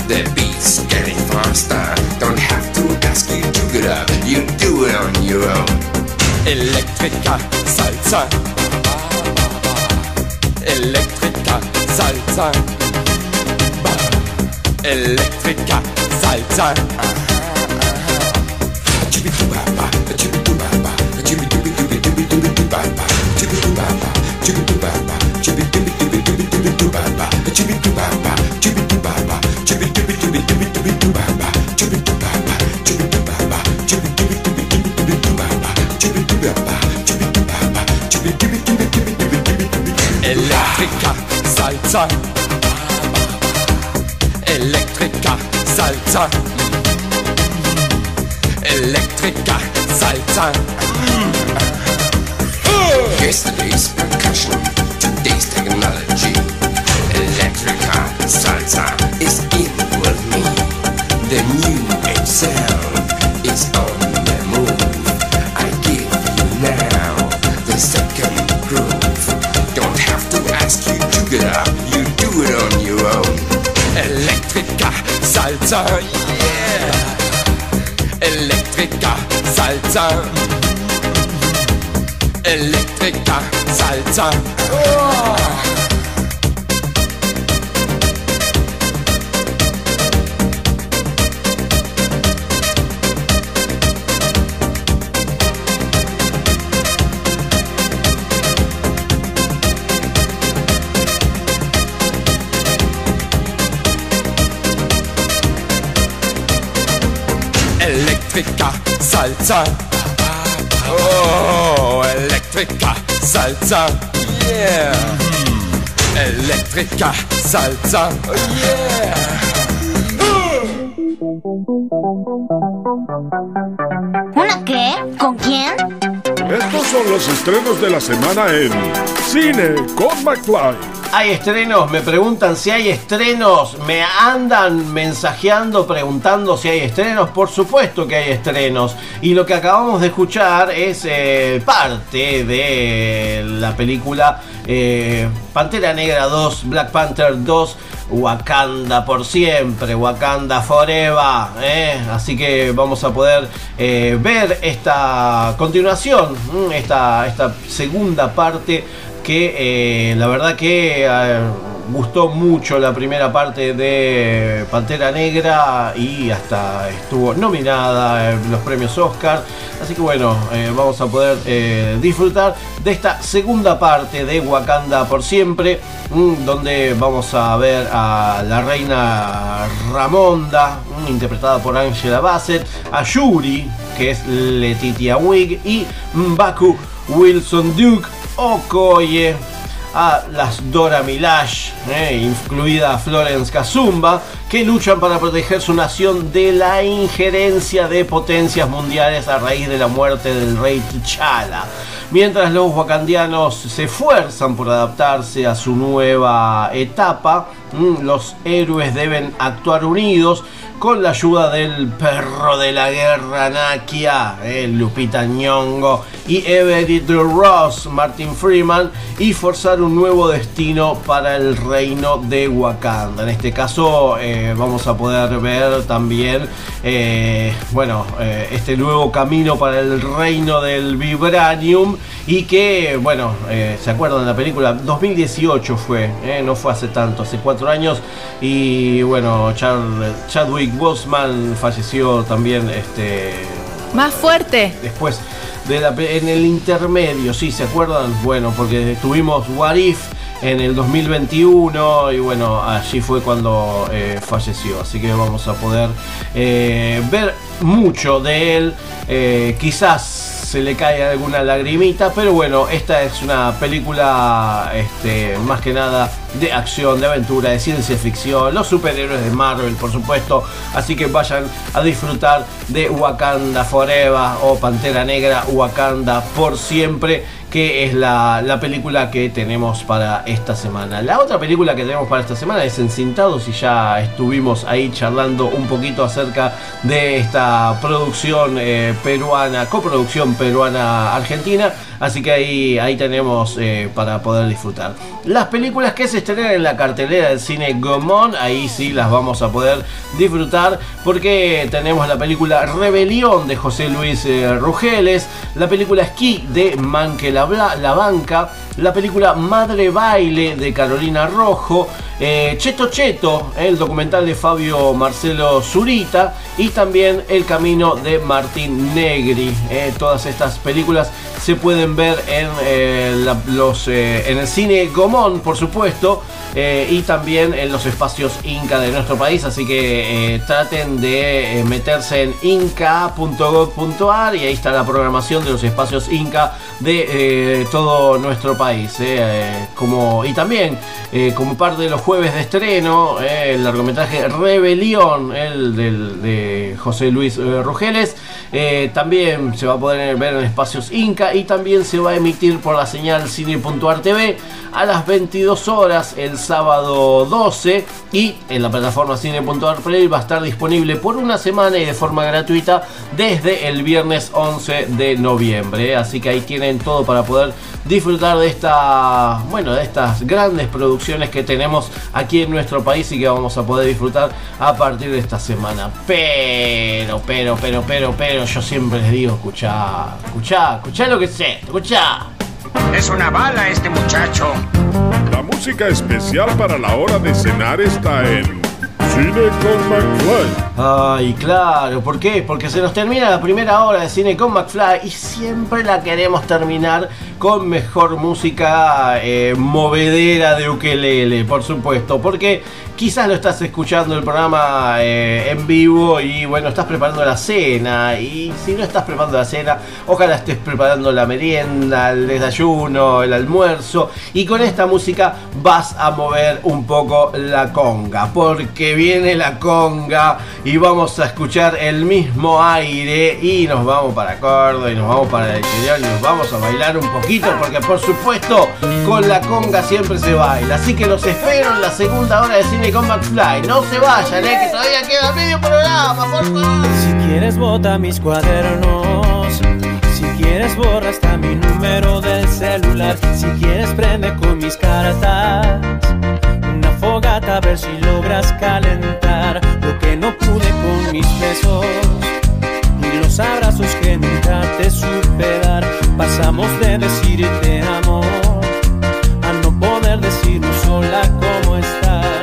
The beat's getting faster. Don't have to ask you to get up. You do it on your own. Electrica Salsa. Electrica Salsa. Electrica Salsa. salsa. Electrica salsa. Electrica Oh. Elektriker, Salsa. Salsa. Yeah. Elektriker, Salsa. Yeah. ¿Una qué? ¿Con quién? Estos son los estrenos de la semana en Cine con McFly. Hay estrenos, me preguntan si hay estrenos, me andan mensajeando preguntando si hay estrenos, por supuesto que hay estrenos. Y lo que acabamos de escuchar es eh, parte de la película eh, Pantera Negra 2, Black Panther 2, Wakanda por siempre, Wakanda Forever. ¿eh? Así que vamos a poder ver esta continuación, mm, esta, esta segunda parte que la verdad que gustó mucho la primera parte de Pantera Negra y hasta estuvo nominada en los premios Oscar. Así que bueno, eh, vamos a poder eh, disfrutar de esta segunda parte de Wakanda por siempre, mm, donde vamos a ver a la reina Ramonda, mm, interpretada por Angela Bassett, a Yuri, que es Letitia Wig, y Mbaku Wilson Duke Okoye, a las Dora Milash, eh, incluida Florence Kazumba, que luchan para proteger su nación de la injerencia de potencias mundiales a raíz de la muerte del rey T'Challa. Mientras los wakandianos se esfuerzan por adaptarse a su nueva etapa, mm, los héroes deben actuar unidos con la ayuda del perro de la guerra Nakia, eh, Lupita Nyong'o y Everett Ross, Martin Freeman, y forzar un nuevo destino para el reino de Wakanda. En este caso eh, vamos a poder ver también, eh, bueno, eh, este nuevo camino para el reino del Vibranium y que, bueno, se acuerdan de la película 2018 fue, no fue hace tanto, hace cuatro años y bueno, Chad- Chadwick Boseman falleció también, este, Más fuerte. después de la en el intermedio, sí, ¿se acuerdan? Bueno, porque tuvimos What If en el 2021 y bueno, allí fue cuando eh, falleció, así que vamos a poder eh, ver mucho de él, eh, quizás se le cae alguna lagrimita, pero bueno, esta es una película este, más que nada de acción, de aventura, de ciencia ficción, los superhéroes de Marvel, por supuesto, así que vayan a disfrutar de Wakanda Forever o Pantera Negra Wakanda por siempre que es la, la película que tenemos para esta semana. La otra película que tenemos para esta semana es Encintados y ya estuvimos ahí charlando un poquito acerca de esta producción eh, peruana, coproducción peruana-argentina, así que ahí, ahí tenemos eh, para poder disfrutar. Las películas que se estrenan en la cartelera del cine Gomón, ahí sí las vamos a poder disfrutar porque tenemos la película Rebelión de José Luis eh, Rugeles, la película Esquí de Manque la, Bla- la Banca, la película Madre Baile de Carolina Rojo, eh, Cheto Cheto, el documental de Fabio Marcelo Zurita y también El Camino de Martín Negri. Eh, todas estas películas se pueden ver en, eh, los, en el cine Gomón, por supuesto, y también en los espacios Inca de nuestro país. Así que traten de meterse en inca.gov.ar y ahí está la programación de los espacios Inca de todo nuestro país. Eh, como, y también eh, como parte de los jueves de estreno, eh, el largometraje Rebelión, el del, de José Luis Rugeles. Eh, también se va a poder ver en espacios Inca y también se va a emitir por la señal Cine.ar TV a las 22 horas el sábado 12 y en la plataforma Cine.ar Play va a estar disponible por una semana y de forma gratuita desde el viernes 11 de noviembre. Así que ahí tienen todo para poder disfrutar de esta, bueno, de estas grandes producciones que tenemos aquí en nuestro país y que vamos a poder disfrutar a partir de esta semana. Pero, pero, pero, pero, pero, yo siempre les digo, escuchá, escuchá, escuchá lo que sé, escuchá. Es una bala este muchacho. La música especial para la hora de cenar está en Cine con McFly. Ay, claro, ¿por qué? Porque se nos termina la primera hora de cine con McFly y siempre la queremos terminar con mejor música eh, movedera de ukelele, por supuesto, porque quizás lo estás escuchando el programa eh, en vivo y bueno, estás preparando la cena y si no estás preparando la cena, ojalá estés preparando la merienda, el desayuno, el almuerzo y con esta música vas a mover un poco la conga, porque viene la conga y vamos a escuchar el mismo aire y nos vamos para Córdoba y nos vamos para el interior y nos vamos a bailar un poquito porque por supuesto con la conga siempre se baila. Así que los espero en la segunda hora de Cine con McFly. No se vayan, eh, que todavía queda medio programa, por favor. Si quieres bota mis cuadernos. Si quieres borra hasta mi número del celular. Si quieres prende con mis cartas. Una fogata a ver si logras calentar Lo que no pude con mis besos. Y los abrazos que nunca te supe dar. Pasamos de decir te amo A no poder decirnos sola cómo estás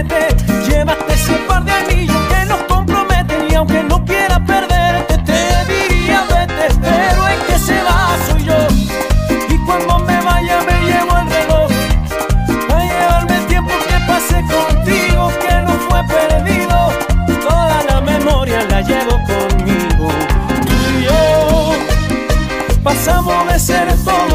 juguete. Llévate ese par de anillos que nos comprometen y aunque no quiera perderte, te diría vete, pero el que se va soy yo. Y cuando me vaya me llevo el reloj a llevarme el tiempo que pasé contigo que no fue perdido. Toda la memoria la llevo conmigo. Tú y yo pasamos de ser todo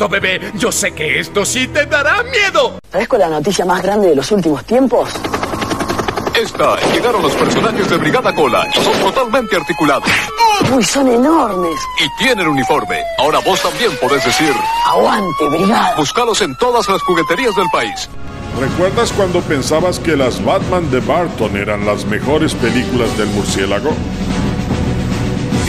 momento, bebé. Yo sé que esto sí te dará miedo. ¿Sabes cuál es la noticia más grande de los últimos tiempos? Esta, llegaron los personajes de Brigada Cola son totalmente articulados. ¡Uy, son enormes! Y tienen uniforme. Ahora vos también podés decir... ¡Aguante, Brigada! Búscalos en todas las jugueterías del país. ¿Recuerdas cuando pensabas que las Batman de Barton eran las mejores películas del murciélago?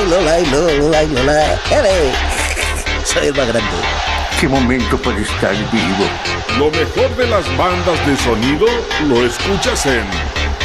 Lola, Lola. Soy el más grande. Qué momento para estar vivo. Lo mejor de las bandas de sonido lo escuchas en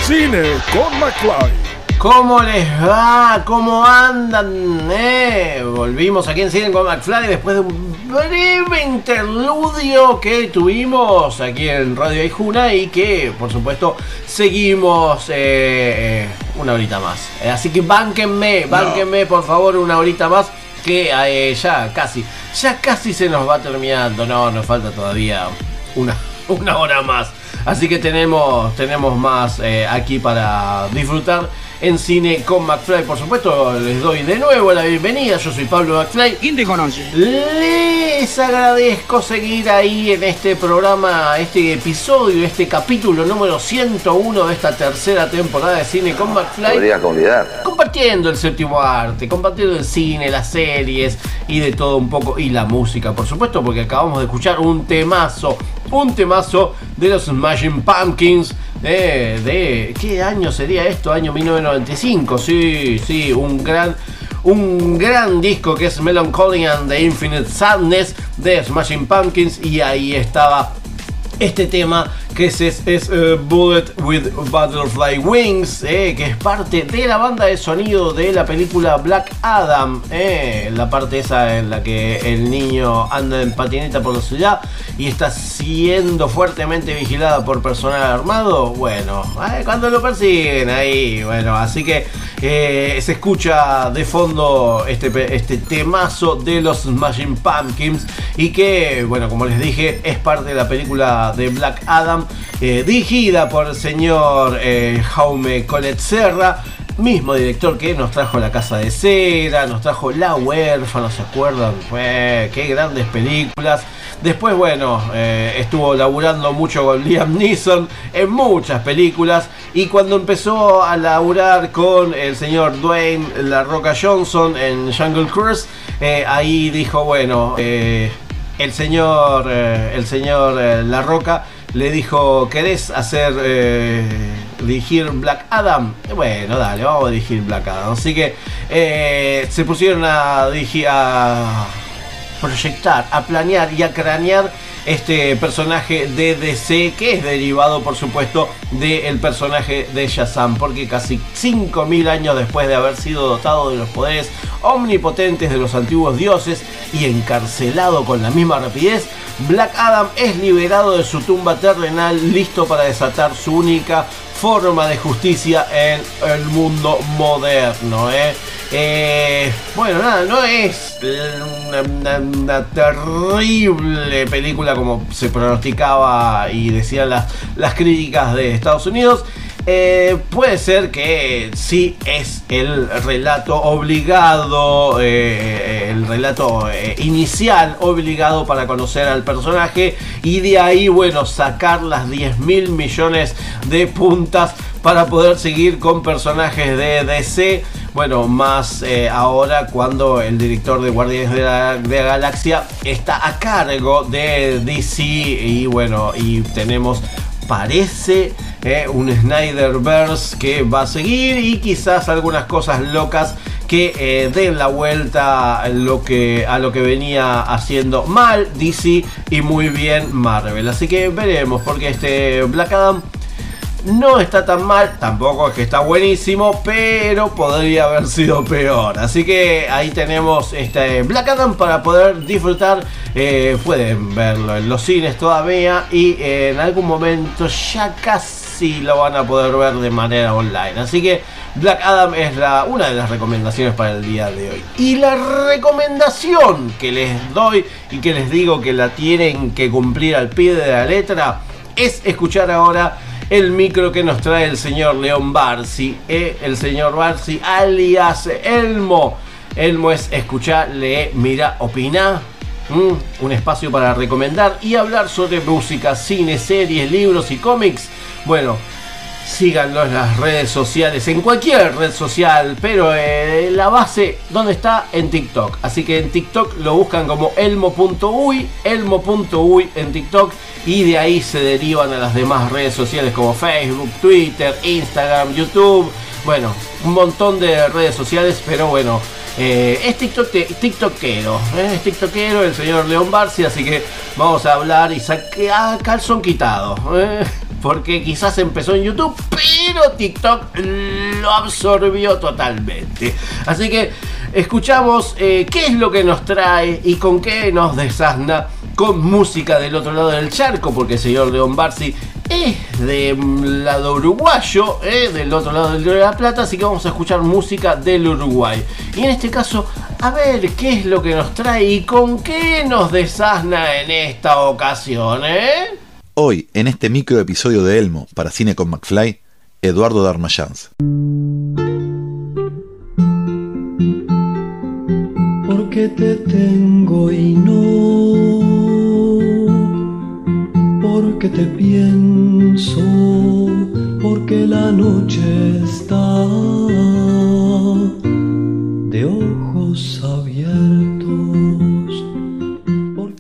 Cine con McFly. ¿Cómo les va? ¿Cómo andan? Eh, volvimos aquí en Cine con McFly después de un breve interludio que tuvimos aquí en Radio Aijuna y que, por supuesto, seguimos eh, eh, una horita más. Así que bánquenme, bánquenme por favor una horita más que eh, ya casi, ya casi se nos va terminando. No, nos falta todavía una, una hora más. Así que tenemos, tenemos más aquí para disfrutar en cine con McFly. Por supuesto, les doy de nuevo la bienvenida. Yo soy Pablo McFly. ¿Quién te conoce? Les agradezco seguir ahí en este programa, este episodio, este capítulo número 101 de esta tercera temporada de cine con McFly. Podría convidar. Compartiendo el séptimo arte, compartiendo el cine, las series y de todo un poco. Y la música, por supuesto, porque acabamos de escuchar un temazo, un temazo de los Smashing Pumpkins. eh, de ¿qué año sería esto? Año 1995. Sí, sí, un gran un gran disco que es Melancholy and the Infinite Sadness de Smashing Pumpkins y ahí estaba este tema que es, es, es, eh, Bullet with Butterfly Wings, eh, que es parte de la banda de sonido de la película Black Adam, eh, la parte esa en la que el niño anda en patineta por la ciudad y está siendo fuertemente vigilada por personal armado. Bueno, cuando lo persiguen ahí, bueno, así que se escucha de fondo este, este temazo de los Smashing Pumpkins y que, bueno, como les dije, es parte de la película de Black Adam, eh, dirigida por el señor eh, Jaume Colette Serra, mismo director que nos trajo La Casa de Cera, nos trajo La Huérfana, ¿se acuerdan? Fue, qué grandes películas. Después, bueno, eh, estuvo laburando mucho con Liam Neeson en muchas películas. Y cuando empezó a laburar con el señor Dwayne La Roca Johnson en Jungle Cruise, eh, ahí dijo, bueno, eh, el señor, eh, el señor eh, La Roca le dijo, ¿querés hacer eh, dirigir Black Adam? Bueno, dale, vamos a dirigir Black Adam. Así que eh, se pusieron a dirigir, a proyectar, a planear y a cranear este personaje de DC que es derivado por supuesto del personaje de Shazam porque casi 5.000 años después de haber sido dotado de los poderes omnipotentes de los antiguos dioses y encarcelado con la misma rapidez Black Adam es liberado de su tumba terrenal listo para desatar su única forma de justicia en el mundo moderno. ¿eh? Eh, bueno, nada, no es una, terrible película como se pronosticaba y decían las, las críticas de Estados Unidos. Eh, puede ser que sí es el relato obligado, eh, el relato inicial obligado para conocer al personaje y de ahí, bueno, sacar las 10 mil millones de puntas para poder seguir con personajes de DC. Bueno, más eh, ahora cuando el director de Guardianes de la, Galaxia está a cargo de DC y bueno, y tenemos parece eh, un Snyderverse que va a seguir y quizás algunas cosas locas que eh, den la vuelta a lo que, a lo que venía haciendo mal DC y muy bien Marvel. Así que veremos porque este Black Adam no está tan mal, tampoco es que está buenísimo, pero podría haber sido peor. Así que ahí tenemos este Black Adam para poder disfrutar. Eh, pueden verlo en los cines todavía y en algún momento ya casi lo van a poder ver de manera online. Así que Black Adam es la, una de las recomendaciones para el día de hoy. Y la recomendación que les doy y que les digo que la tienen que cumplir al pie de la letra es escuchar ahora el micro que nos trae el señor León Barsi, eh, el señor Barsi alias Elmo. Elmo es escuchar, lee, mira, opina. Mm, un espacio para recomendar y hablar sobre música, cine, series, libros y cómics. Bueno, síganlo en las redes sociales, en cualquier red social, pero eh, la base, ¿dónde está? En TikTok. Así que en TikTok lo buscan como elmo.uy, elmo.uy en TikTok y de ahí se derivan a las demás redes sociales como Facebook, Twitter, Instagram, YouTube. Bueno, un montón de redes sociales, pero bueno, eh, es tiktoke- tiktokero, ¿eh? es tiktokero el señor León Barsi, así que vamos a hablar y saque a calzón quitado. Porque quizás empezó en YouTube, pero TikTok lo absorbió totalmente. Así que escuchamos eh, qué es lo que nos trae y con qué nos desasna con música del otro lado del charco, porque el señor León Barsi es del lado uruguayo, eh, del otro lado del Río de la Plata, así que vamos a escuchar música del Uruguay. Y en este caso, a ver qué es lo que nos trae y con qué nos desasna en esta ocasión, ¿eh? Hoy, en este micro episodio de Elmo para Cine con McFly, Eduardo Darmayans. Porque te tengo y no porque te pienso, porque la noche está de ojos abiertos.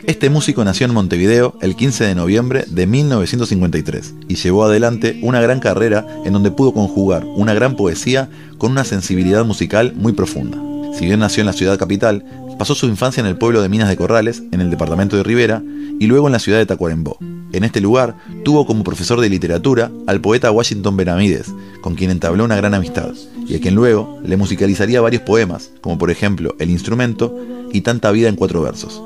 Este músico nació en Montevideo el 15 de noviembre de 1953 y llevó adelante una gran carrera en donde pudo conjugar una gran poesía con una sensibilidad musical muy profunda. Si bien nació en la ciudad capital, pasó su infancia en el pueblo de Minas de Corrales, en el departamento de Rivera, y luego en la ciudad de Tacuarembó. En este lugar tuvo como profesor de literatura al poeta Washington Benavides, con quien entabló una gran amistad, y a quien luego le musicalizaría varios poemas, como por ejemplo El instrumento y Tanta vida en cuatro versos.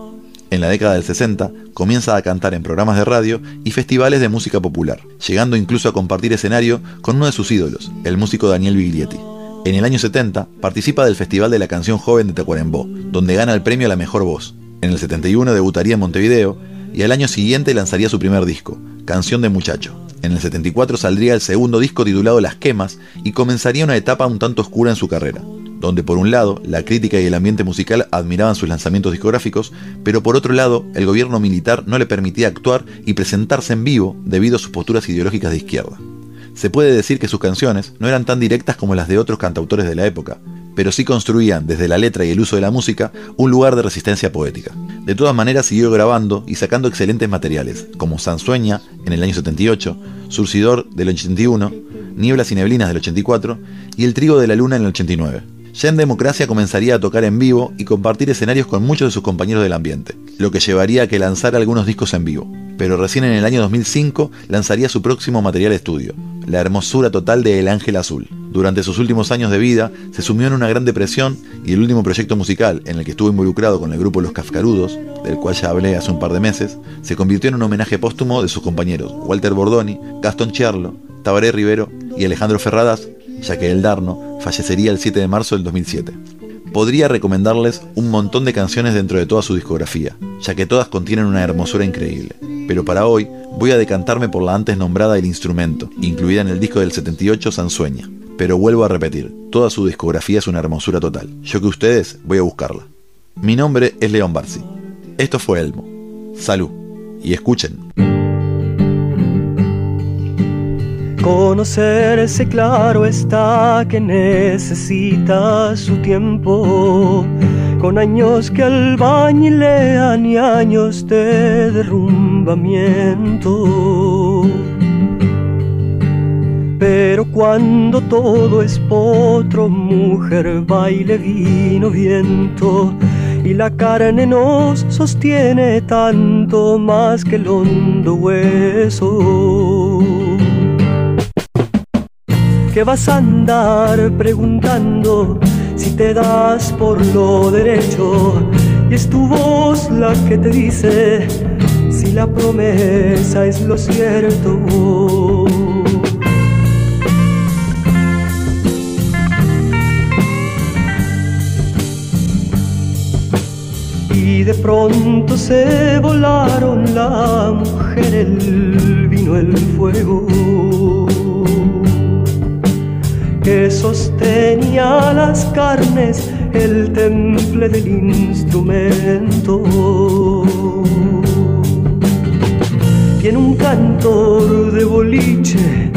En la década del 60 comienza a cantar en programas de radio y festivales de música popular, llegando incluso a compartir escenario con uno de sus ídolos, el músico Daniel Biglietti. En el año 70 participa del Festival de la Canción Joven de Tacuarembó, donde gana el premio a la mejor voz. En el 71 debutaría en Montevideo y al año siguiente lanzaría su primer disco, Canción de Muchacho. En el 74 saldría el segundo disco titulado Las Quemas y comenzaría una etapa un tanto oscura en su carrera, donde por un lado la crítica y el ambiente musical admiraban sus lanzamientos discográficos, pero por otro lado el gobierno militar no le permitía actuar y presentarse en vivo debido a sus posturas ideológicas de izquierda. Se puede decir que sus canciones no eran tan directas como las de otros cantautores de la época, pero sí construían desde la letra y el uso de la música un lugar de resistencia poética. De todas maneras siguió grabando y sacando excelentes materiales, como Sansueña en el año 78, Surcidor del 81, Nieblas y Neblinas del 84 y El Trigo de la Luna en el 89. Ya en Democracia comenzaría a tocar en vivo y compartir escenarios con muchos de sus compañeros del ambiente, lo que llevaría a que lanzara algunos discos en vivo. Pero recién en el año 2005 lanzaría su próximo material estudio, La hermosura total de El Ángel Azul. Durante sus últimos años de vida se sumió en una gran depresión y el último proyecto musical en el que estuvo involucrado con el grupo Los Kafkarudos, del cual ya hablé hace un par de meses, se convirtió en un homenaje póstumo de sus compañeros Walter Bordoni, Gastón Chiarlo, Tabaré Rivero y Alejandro Ferradas, ya que el Darno fallecería el 7 de marzo del 2007. Podría recomendarles un montón de canciones dentro de toda su discografía, ya que todas contienen una hermosura increíble. Pero para hoy voy a decantarme por la antes nombrada El Instrumento, incluida en el disco del 78 Sansueña. Pero vuelvo a repetir, toda su discografía es una hermosura total. Yo que ustedes voy a buscarla. Mi nombre es León Barsi. Esto fue Elmo. Salud. Y escuchen. Conocerse claro está que necesita su tiempo, con años que albañilean y años de derrumbamiento. Pero cuando todo es potro, mujer, baile, vino, viento, y la carne nos sostiene tanto más que el hondo hueso. Que vas a andar preguntando si te das por lo derecho, y es tu voz la que te dice si la promesa es lo cierto. Y de pronto se volaron la mujer, el vino, el fuego que sostenía las carnes, el temple del instrumento. Tiene un cantor de boliche,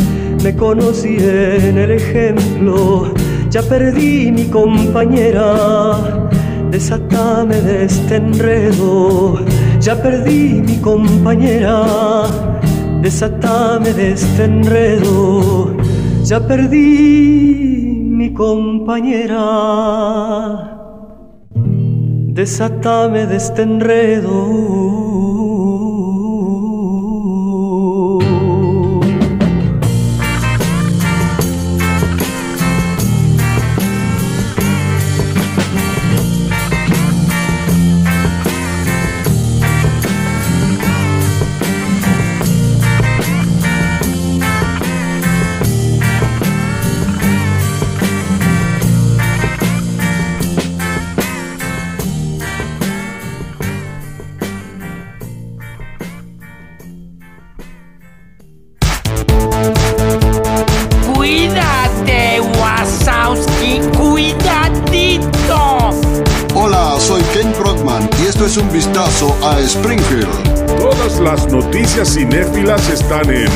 me conocí en el ejemplo, ya perdí mi compañera, desatame de este enredo, ya perdí mi compañera, desatame de este enredo ya perdí mi compañera, desatame de este enredo. En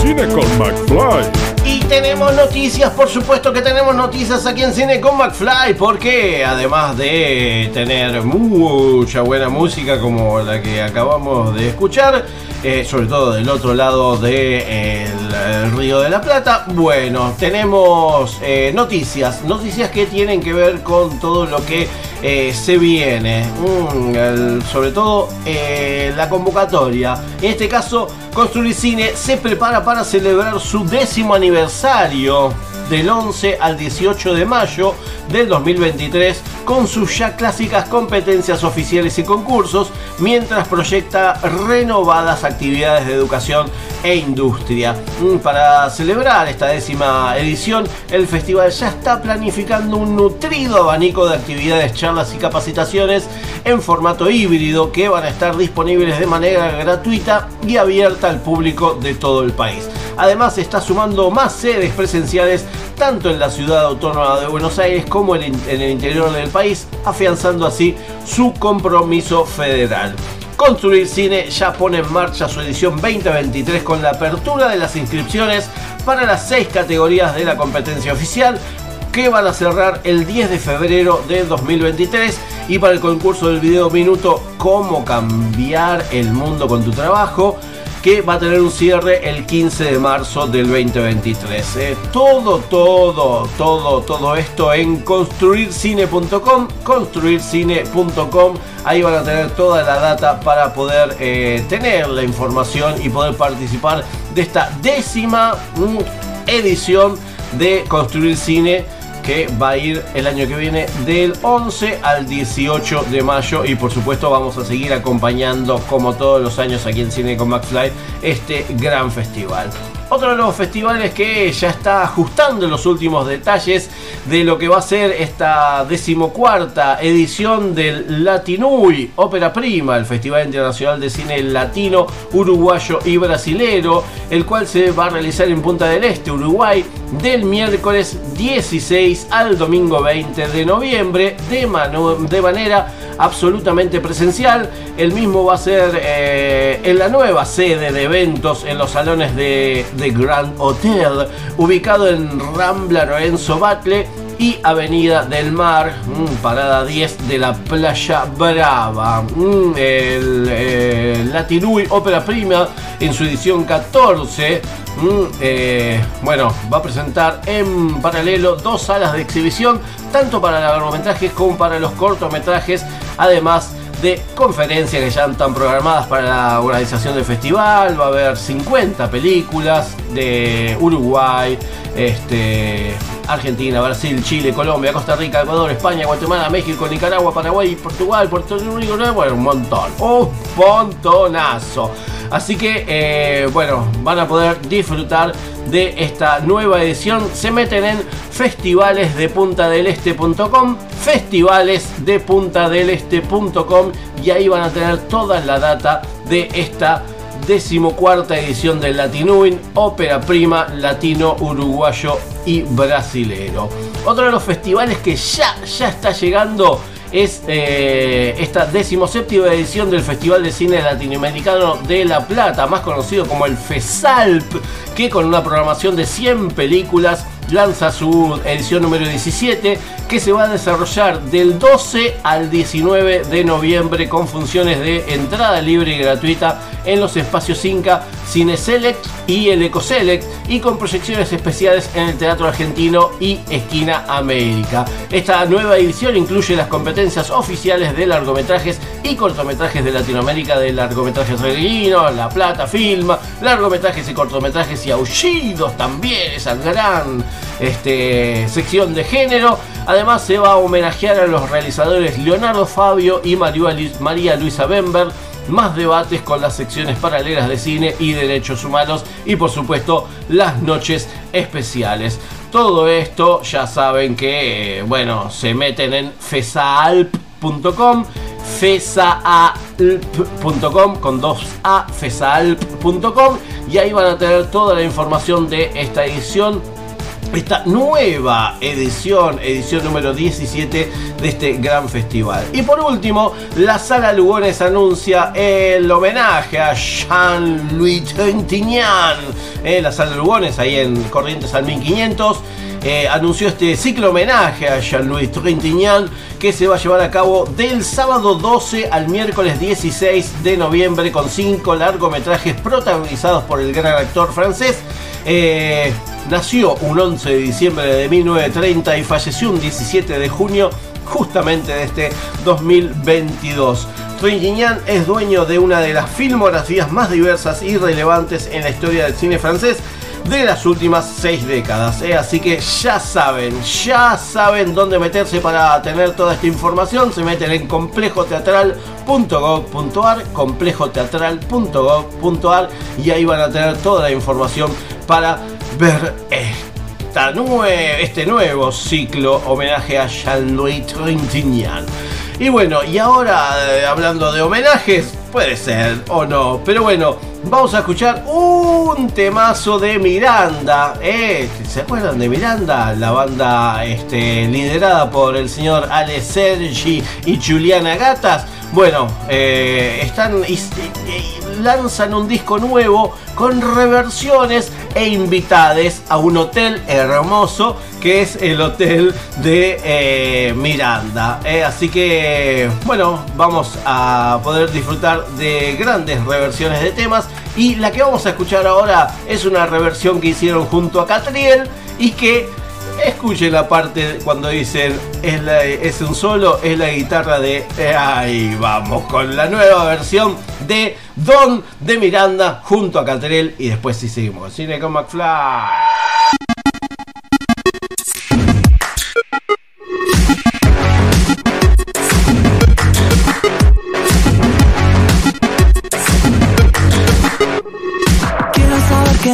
Cine con McFly. Y tenemos noticias, por supuesto que tenemos noticias aquí en Cine con McFly, porque además de tener mucha buena música como la que acabamos de escuchar, eh, sobre todo del otro lado del de, el, el Río de la Plata, bueno, tenemos eh, noticias, noticias que tienen que ver con todo lo que eh, se viene, Mm, sobre todo eh, la convocatoria. En este caso, Construir Cine se prepara para celebrar su décimo aniversario del 11 al 18 de mayo del 2023 con sus ya clásicas competencias oficiales y concursos, mientras proyecta renovadas actividades de educación e industria. Mm, Para celebrar esta décima edición, el festival ya está planificando un nutrido abanico de actividades, charlas y capacitaciones en formato híbrido que van a estar disponibles de manera gratuita y abierta al público de todo el país. Además está sumando más sedes presenciales tanto en la ciudad autónoma de Buenos Aires como en el interior del país, afianzando así su compromiso federal. Construir Cine ya pone en marcha su edición 2023 con la apertura de las inscripciones para las seis categorías de la competencia oficial que van a cerrar el 10 de febrero de 2023 y para el concurso del video minuto Cómo cambiar el mundo con tu trabajo que va a tener un cierre el 15 de marzo del 2023. Eh, todo, todo, todo, todo esto en construircine.com, construircine.com. Ahí van a tener toda la data para poder eh, tener la información y poder participar de esta décima mm, edición de Construir Cine que va a ir el año que viene del 11 al 18 de mayo y por supuesto vamos a seguir acompañando como todos los años aquí en Cine con McFly este gran festival. Otro de los festivales que ya está ajustando los últimos detalles de lo que va a ser esta decimocuarta edición del Latinui Ópera Prima, el Festival Internacional de Cine Latino, Uruguayo y Brasilero, el cual se va a realizar en Punta del Este, Uruguay, del miércoles 16 al domingo 20 de noviembre, de, de manera absolutamente presencial. El mismo va a ser eh, en la nueva sede de eventos en los salones de, de Grand Hotel, ubicado en Rambla Lorenzo Batle y Avenida del Mar, mm, parada 10 de la Playa Brava. Mm, el eh, Latinui Ópera Prima en su edición 14. mm, eh, bueno, va a presentar en paralelo dos salas de exhibición, tanto para largometrajes como para los cortometrajes, además de conferencias que ya están programadas para la organización del festival. Va a haber 50 películas de Uruguay, este, Argentina, Brasil, Chile, Colombia, Costa Rica, Ecuador, España, Guatemala, México, Nicaragua, Paraguay, Portugal, Puerto Rico, bueno, un montón, un montonazo. Así que, eh, bueno, van a poder disfrutar de esta nueva edición. Se meten en festivalesdepuntadeleste.com, festivalesdepuntadeleste.com y ahí van a tener toda la data de esta decimocuarta edición del Latinuin, ópera prima latino, uruguayo y brasilero. Otro de los festivales que ya, ya está llegando es eh, esta decimoséptima edición del Festival de Cine Latinoamericano de La Plata, más conocido como el FESALP, que con una programación de 100 películas lanza su edición número 17, que se va a desarrollar del 12 al 19 de noviembre con funciones de entrada libre y gratuita en los espacios Inca Cine Select y el Eco Select y con proyecciones especiales en el Teatro Argentino y Esquina América. Esta nueva edición incluye las competencias oficiales de largometrajes y cortometrajes de Latinoamérica de largometrajes argentinos, La Plata Filma, largometrajes y cortometrajes y aullidos también, esa gran este, sección de género. Además se va a homenajear a los realizadores Leonardo Fabio y María Luisa Bember más debates con las secciones paralelas de cine y derechos humanos y por supuesto las noches especiales. Todo esto ya saben que, eh, bueno, se meten en fesaalp.com, fesaalp.com con dos A, fesaalp.com y ahí van a tener toda la información de esta edición esta nueva edición, edición número 17 de este gran festival. Y por último, la Sala Lugones anuncia el homenaje a Jean-Louis Trintignant. Eh, la Sala Lugones, ahí en Corrientes al 1500. eh, anunció este ciclo homenaje a Jean-Louis Trintignant que se va a llevar a cabo del sábado 12 al miércoles 16 de noviembre con cinco largometrajes protagonizados por el gran actor francés. Eh, nació un 11 de diciembre de 1930 y falleció un 17 de junio justamente de este 2022. Trintignant es dueño de una de las filmografías más diversas y relevantes en la historia del cine francés de las últimas seis décadas. ¿eh? Así que ya saben, ya saben dónde meterse para tener toda esta información. Se meten en complejoteatral.gov.ar, complejoteatral.gov.ar y ahí van a tener toda la información para ver este nuevo ciclo homenaje a Jean-Louis Trintignant. Y bueno, y ahora eh, hablando de homenajes, puede ser o no, pero bueno, vamos a escuchar un temazo de Miranda. ¿eh? ¿Se acuerdan de Miranda? La banda este, liderada por el señor Ale Sergi y Juliana Gatas. Bueno, eh, están lanzan un disco nuevo con reversiones e invitades a un hotel hermoso que es el hotel de eh, Miranda. Eh, así que, bueno, vamos a poder disfrutar de grandes reversiones de temas. Y la que vamos a escuchar ahora es una reversión que hicieron junto a Catriel y que escuchen la parte cuando dicen es, es un solo, es la guitarra de... eh, ahí vamos con la nueva versión de Don de Miranda junto a Catriel y después sí seguimos Cine con McFly.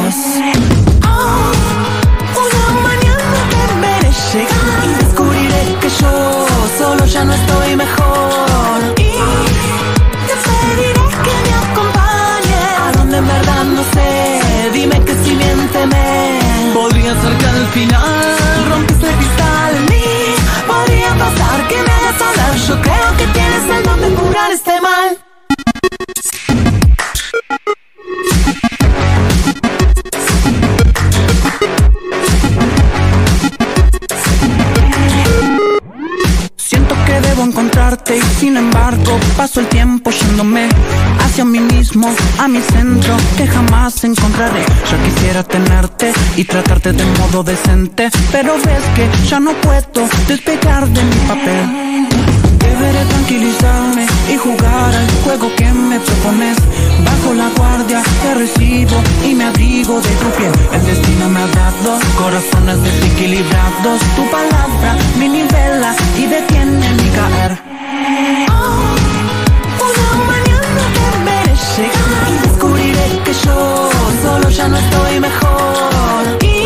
Una mañana te veré llegar y descubriré que yo solo ya no estoy mejor. Y te pediré que me acompañe. A donde en verdad no sé Dime que si miénteme Podría ser que al final y sin embargo paso el tiempo yéndome hacia mí mismo, a mi centro que jamás encontraré. Yo quisiera tenerte y tratarte de modo decente, pero ves que ya no puedo despegar de mi papel. Deberé tranquilizarme y jugar al juego que me propones. Bajo la guardia te recibo y me abrigo de tu piel. El destino me ha dado corazones desequilibrados. Tu palabra me nivela y detiene mi caer. ya no estoy mejor. Y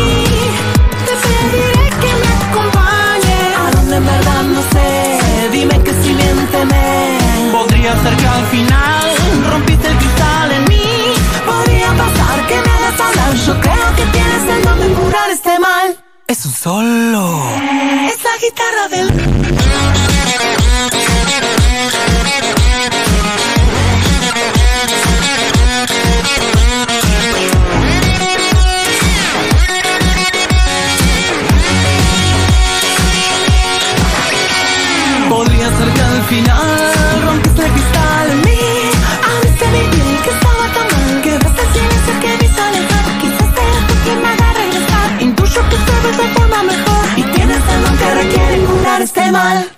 te pediré que me acompañe. A donde en verdad no sé, dime que si miénteme. Podría ser que al final rompiste el cristal en mí. Podría pasar que me hagas hablar. Yo creo que tienes el don de curar este mal. Es un solo. Es la guitarra del... mal.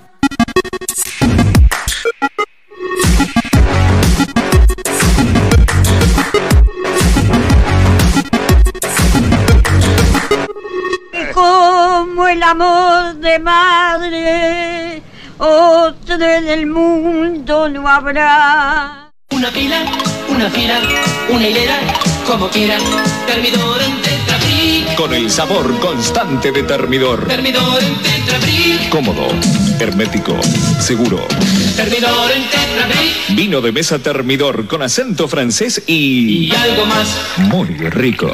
como el amor de madre, otro en el mundo no habrá. Una pila, una fila, una hilera, como quiera. Termidor en Tetrabric. Con el sabor constante de Termidor. Termidor en Tetrabric. Cómodo, hermético, seguro. Termidor en Tetrabric. Vino de mesa Termidor con acento francés y... Y algo más. Muy rico.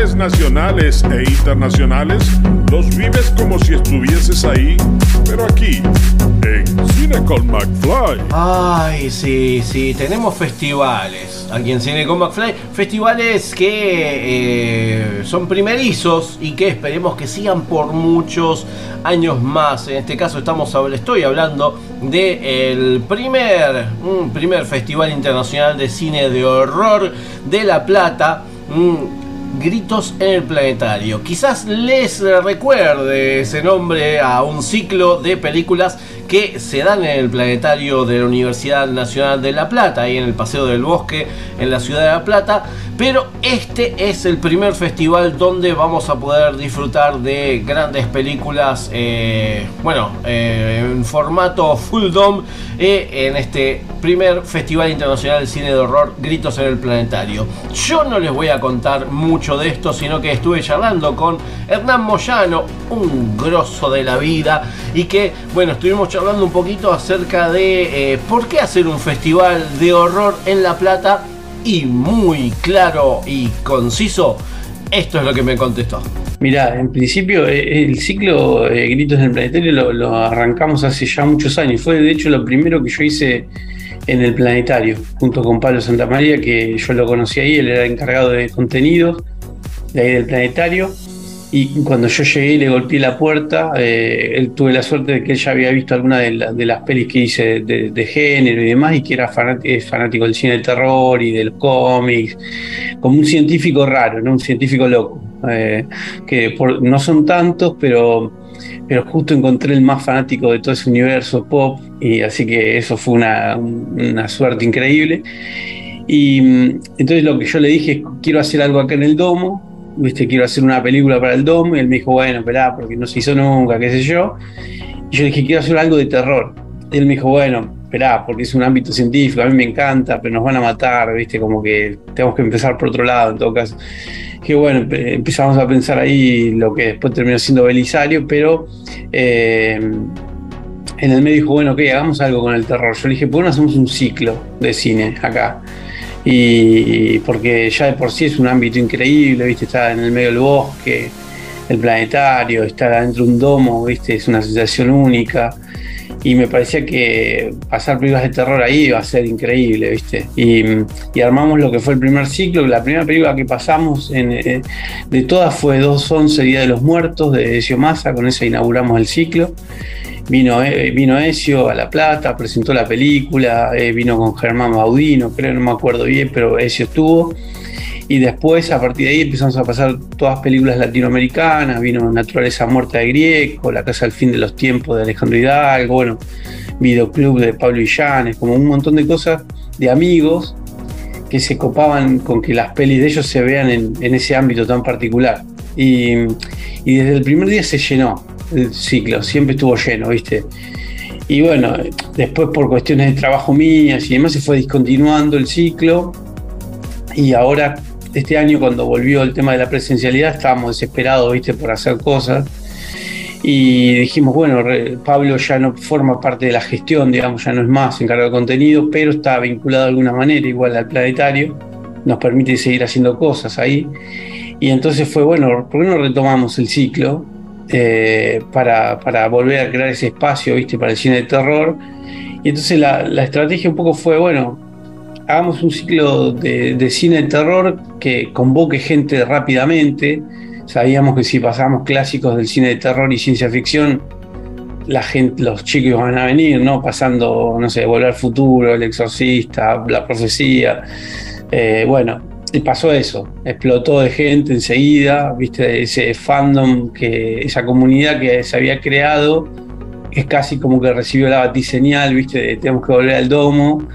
Nacionales e internacionales los vives como si estuvieses ahí, pero aquí, en Cine con McFly. Ay, sí, sí, tenemos festivales aquí en Cine con McFly. Festivales que eh, son primerizos y que esperemos que sigan por muchos años más. En este caso estamos, estoy hablando del primer, un primer Festival Internacional de Cine de Horror de La Plata. Gritos en el Planetario. Quizás les recuerde ese nombre a un ciclo de películas que se dan en el planetario de la Universidad Nacional de La Plata, ahí en el Paseo del Bosque, en la ciudad de La Plata. Pero este es el primer festival donde vamos a poder disfrutar de grandes películas, eh, bueno, eh, en formato full dome, eh, en este primer Festival Internacional de Cine de Horror, Gritos en el Planetario. Yo no les voy a contar mucho de esto, sino que estuve charlando con Hernán Moyano, un grosso de la vida, y que, bueno, estuvimos charlando un poquito acerca de eh, por qué hacer un festival de horror en La Plata, y muy claro y conciso, esto es lo que me contestó. Mirá, en principio eh, el ciclo eh, Gritos en el Planetario lo, lo arrancamos hace ya muchos años. Fue de hecho lo primero que yo hice en el Planetario, junto con Pablo Santamaría, que yo lo conocí ahí, él era encargado de contenidos de ahí del Planetario. Y cuando yo llegué y le golpeé la puerta, eh, él tuve la suerte de que él ya había visto alguna de, la- de las pelis que hice de, de género y demás, y que era es fanático del cine de terror y del cómics, como un científico raro, ¿no? un científico loco, eh, que por- no son tantos, pero, pero justo encontré el más fanático de todo ese universo pop, y así que eso fue una, una suerte increíble. Y mm, entonces lo que yo le dije es, quiero hacer algo acá en el domo, ¿viste? quiero hacer una película para el domo, y él me dijo, bueno, esperá, porque no se hizo nunca, qué sé yo. Y yo le dije, quiero hacer algo de terror. Y él me dijo, bueno, esperá, porque es un ámbito científico, a mí me encanta, pero nos van a matar, ¿viste? Como que tenemos que empezar por otro lado, en todo caso. Que bueno, empe- empezamos a pensar ahí lo que después terminó siendo Belisario, pero eh, en el medio dijo, bueno, ok, hagamos algo con el terror. Yo le dije, ¿por qué no hacemos un ciclo de cine acá? Y porque ya de por sí es un ámbito increíble, ¿viste? Está en el medio del bosque, el planetario, estar adentro de un domo, ¿viste? Es una sensación única. Y me parecía que pasar películas de terror ahí iba a ser increíble, ¿viste? Y, armamos lo que fue el primer ciclo. La primera película que pasamos eh, de todas fue 211 Día de los Muertos de Ezio Massa, con eso inauguramos el ciclo. Vino, eh, vino Ezio a La Plata, presentó la película, eh, vino con Germán Baudino, creo, no me acuerdo bien, pero Ezio estuvo. Y después, a partir de ahí, empezamos a pasar todas películas latinoamericanas. Vino Naturaleza Muerta de Grieco, La Casa al Fin de los Tiempos de Alejandro Hidalgo, bueno, Videoclub de Pablo Illanes, como un montón de cosas de amigos que se copaban con que las pelis de ellos se vean en, en ese ámbito tan particular. Y, y desde el primer día se llenó el ciclo, siempre estuvo lleno, ¿viste? Y bueno, después por cuestiones de trabajo mías y demás se fue discontinuando el ciclo y ahora este año cuando volvió el tema de la presencialidad estábamos desesperados, viste, por hacer cosas. Y dijimos, bueno, Pablo ya no forma parte de la gestión, digamos, ya no es más encargado de contenido, pero está vinculado de alguna manera igual al planetario, nos permite seguir haciendo cosas ahí. Y entonces fue, bueno, ¿por qué no retomamos el ciclo eh, para, volver a crear ese espacio, viste, para el cine de terror? Y entonces la, estrategia un poco fue, bueno, hagamos un ciclo de, cine de terror que convoque gente rápidamente. Sabíamos que si pasábamos clásicos del cine de terror y ciencia ficción, los chicos van a venir, ¿no? Pasando, no sé, Volver al Futuro, El Exorcista, La Profecía. Eh, bueno, y pasó eso, explotó de gente enseguida, viste, ese fandom, que, esa comunidad que se había creado, es casi como que recibió la batiseñal, viste, de tenemos que volver al domo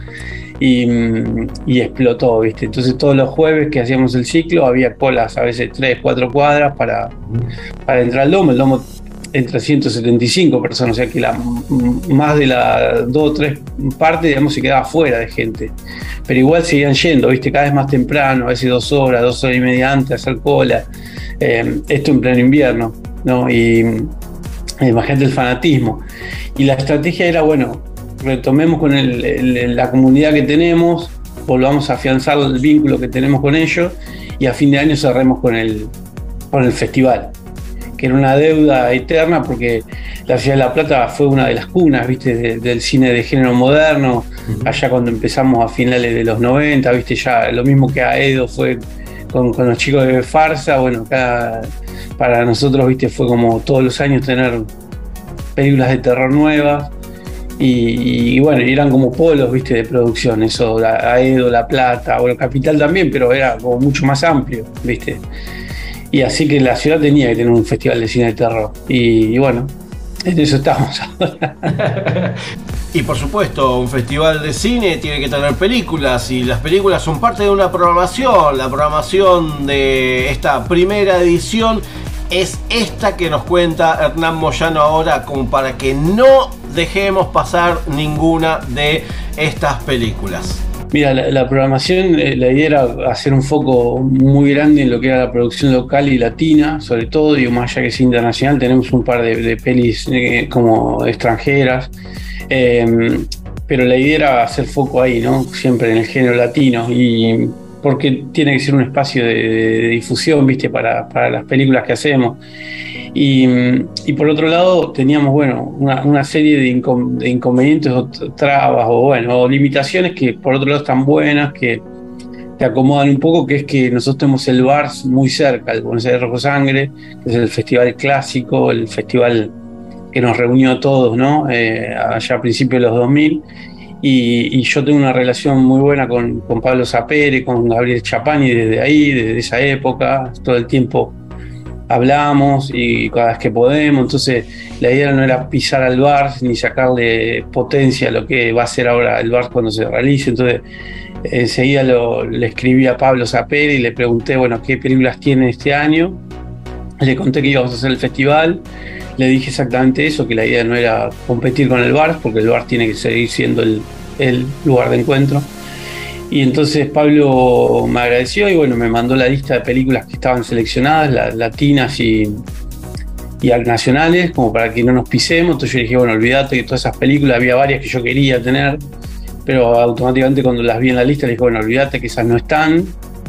y, mm, y explotó, ¿viste? Entonces todos los jueves que hacíamos el ciclo había colas, a veces 3, 4 cuadras para, para entrar al domo. El domo entra 175 personas, o sea que la, más de la dos o tres partes, digamos, se quedaba fuera de gente. Pero igual seguían yendo, ¿viste? Cada vez más temprano, a veces dos horas, dos horas y media antes, hacer cola. Eh, esto en pleno invierno, ¿no? Y eh, imagínate el fanatismo. Y la estrategia era, bueno, retomemos con el- el- la comunidad que tenemos, volvamos a afianzar el vínculo que tenemos con ellos y a fin de año cerremos con el, con el festival, que era una deuda eterna porque la ciudad de La Plata fue una de las cunas, viste, de- del cine de género moderno, allá cuando empezamos a finales de los 90, viste, ya lo mismo que Aedo fue con, con los chicos de Farsa, bueno, acá para nosotros, viste, fue como todos los años tener películas de terror nuevas. Y, y bueno, eran como polos, viste, de producción, eso, la- Aedo, La Plata, bueno, Capital también, pero era como mucho más amplio, viste. Y así que la ciudad tenía que tener un festival de cine de terror. Y, y bueno, en eso estamos ahora. Y por supuesto, un festival de cine tiene que tener películas y las películas son parte de una programación. La programación de esta primera edición es esta que nos cuenta Hernán Moyano ahora como para que no dejemos pasar ninguna de estas películas. Mira, la, programación, eh, la idea era hacer un foco muy grande en lo que era la producción local y latina, sobre todo, digo, más allá que es internacional, tenemos un par de, pelis eh, como extranjeras, eh, pero la idea era hacer foco ahí, ¿no? Siempre en el género latino, y porque tiene que ser un espacio de, difusión, ¿viste? Para las películas que hacemos. Y, por otro lado, teníamos, bueno, una, serie de, incon- de inconvenientes o trabas o, bueno, o limitaciones que por otro lado están buenas, que te acomodan un poco, que es que nosotros tenemos el BARS muy cerca, el Buenos Aires Rojo Sangre, que es el festival clásico, el festival que nos reunió a todos, ¿no? Eh, allá a principios de los 2000. Y, y yo tengo una relación muy buena con, con Pablo Zapere, con Gabriel Chapani desde ahí, desde esa época, todo el tiempo hablamos y cada vez que podemos. Entonces, la idea no era pisar al bar ni sacarle potencia a lo que va a ser ahora el bar cuando se realice. Entonces, enseguida le escribí a Pablo Zapere y le pregunté, bueno, qué películas tiene este año. Le conté que íbamos a hacer el festival. Le dije exactamente eso, que la idea no era competir con el bar, porque el bar tiene que seguir siendo el lugar de encuentro. Y entonces Pablo me agradeció y bueno, me mandó la lista de películas que estaban seleccionadas, la- latinas y, y nacionales, como para que no nos pisemos. Entonces yo dije, bueno, olvídate que todas esas películas, había varias que yo quería tener, pero automáticamente cuando las vi en la lista le dije, bueno, olvídate que esas no están.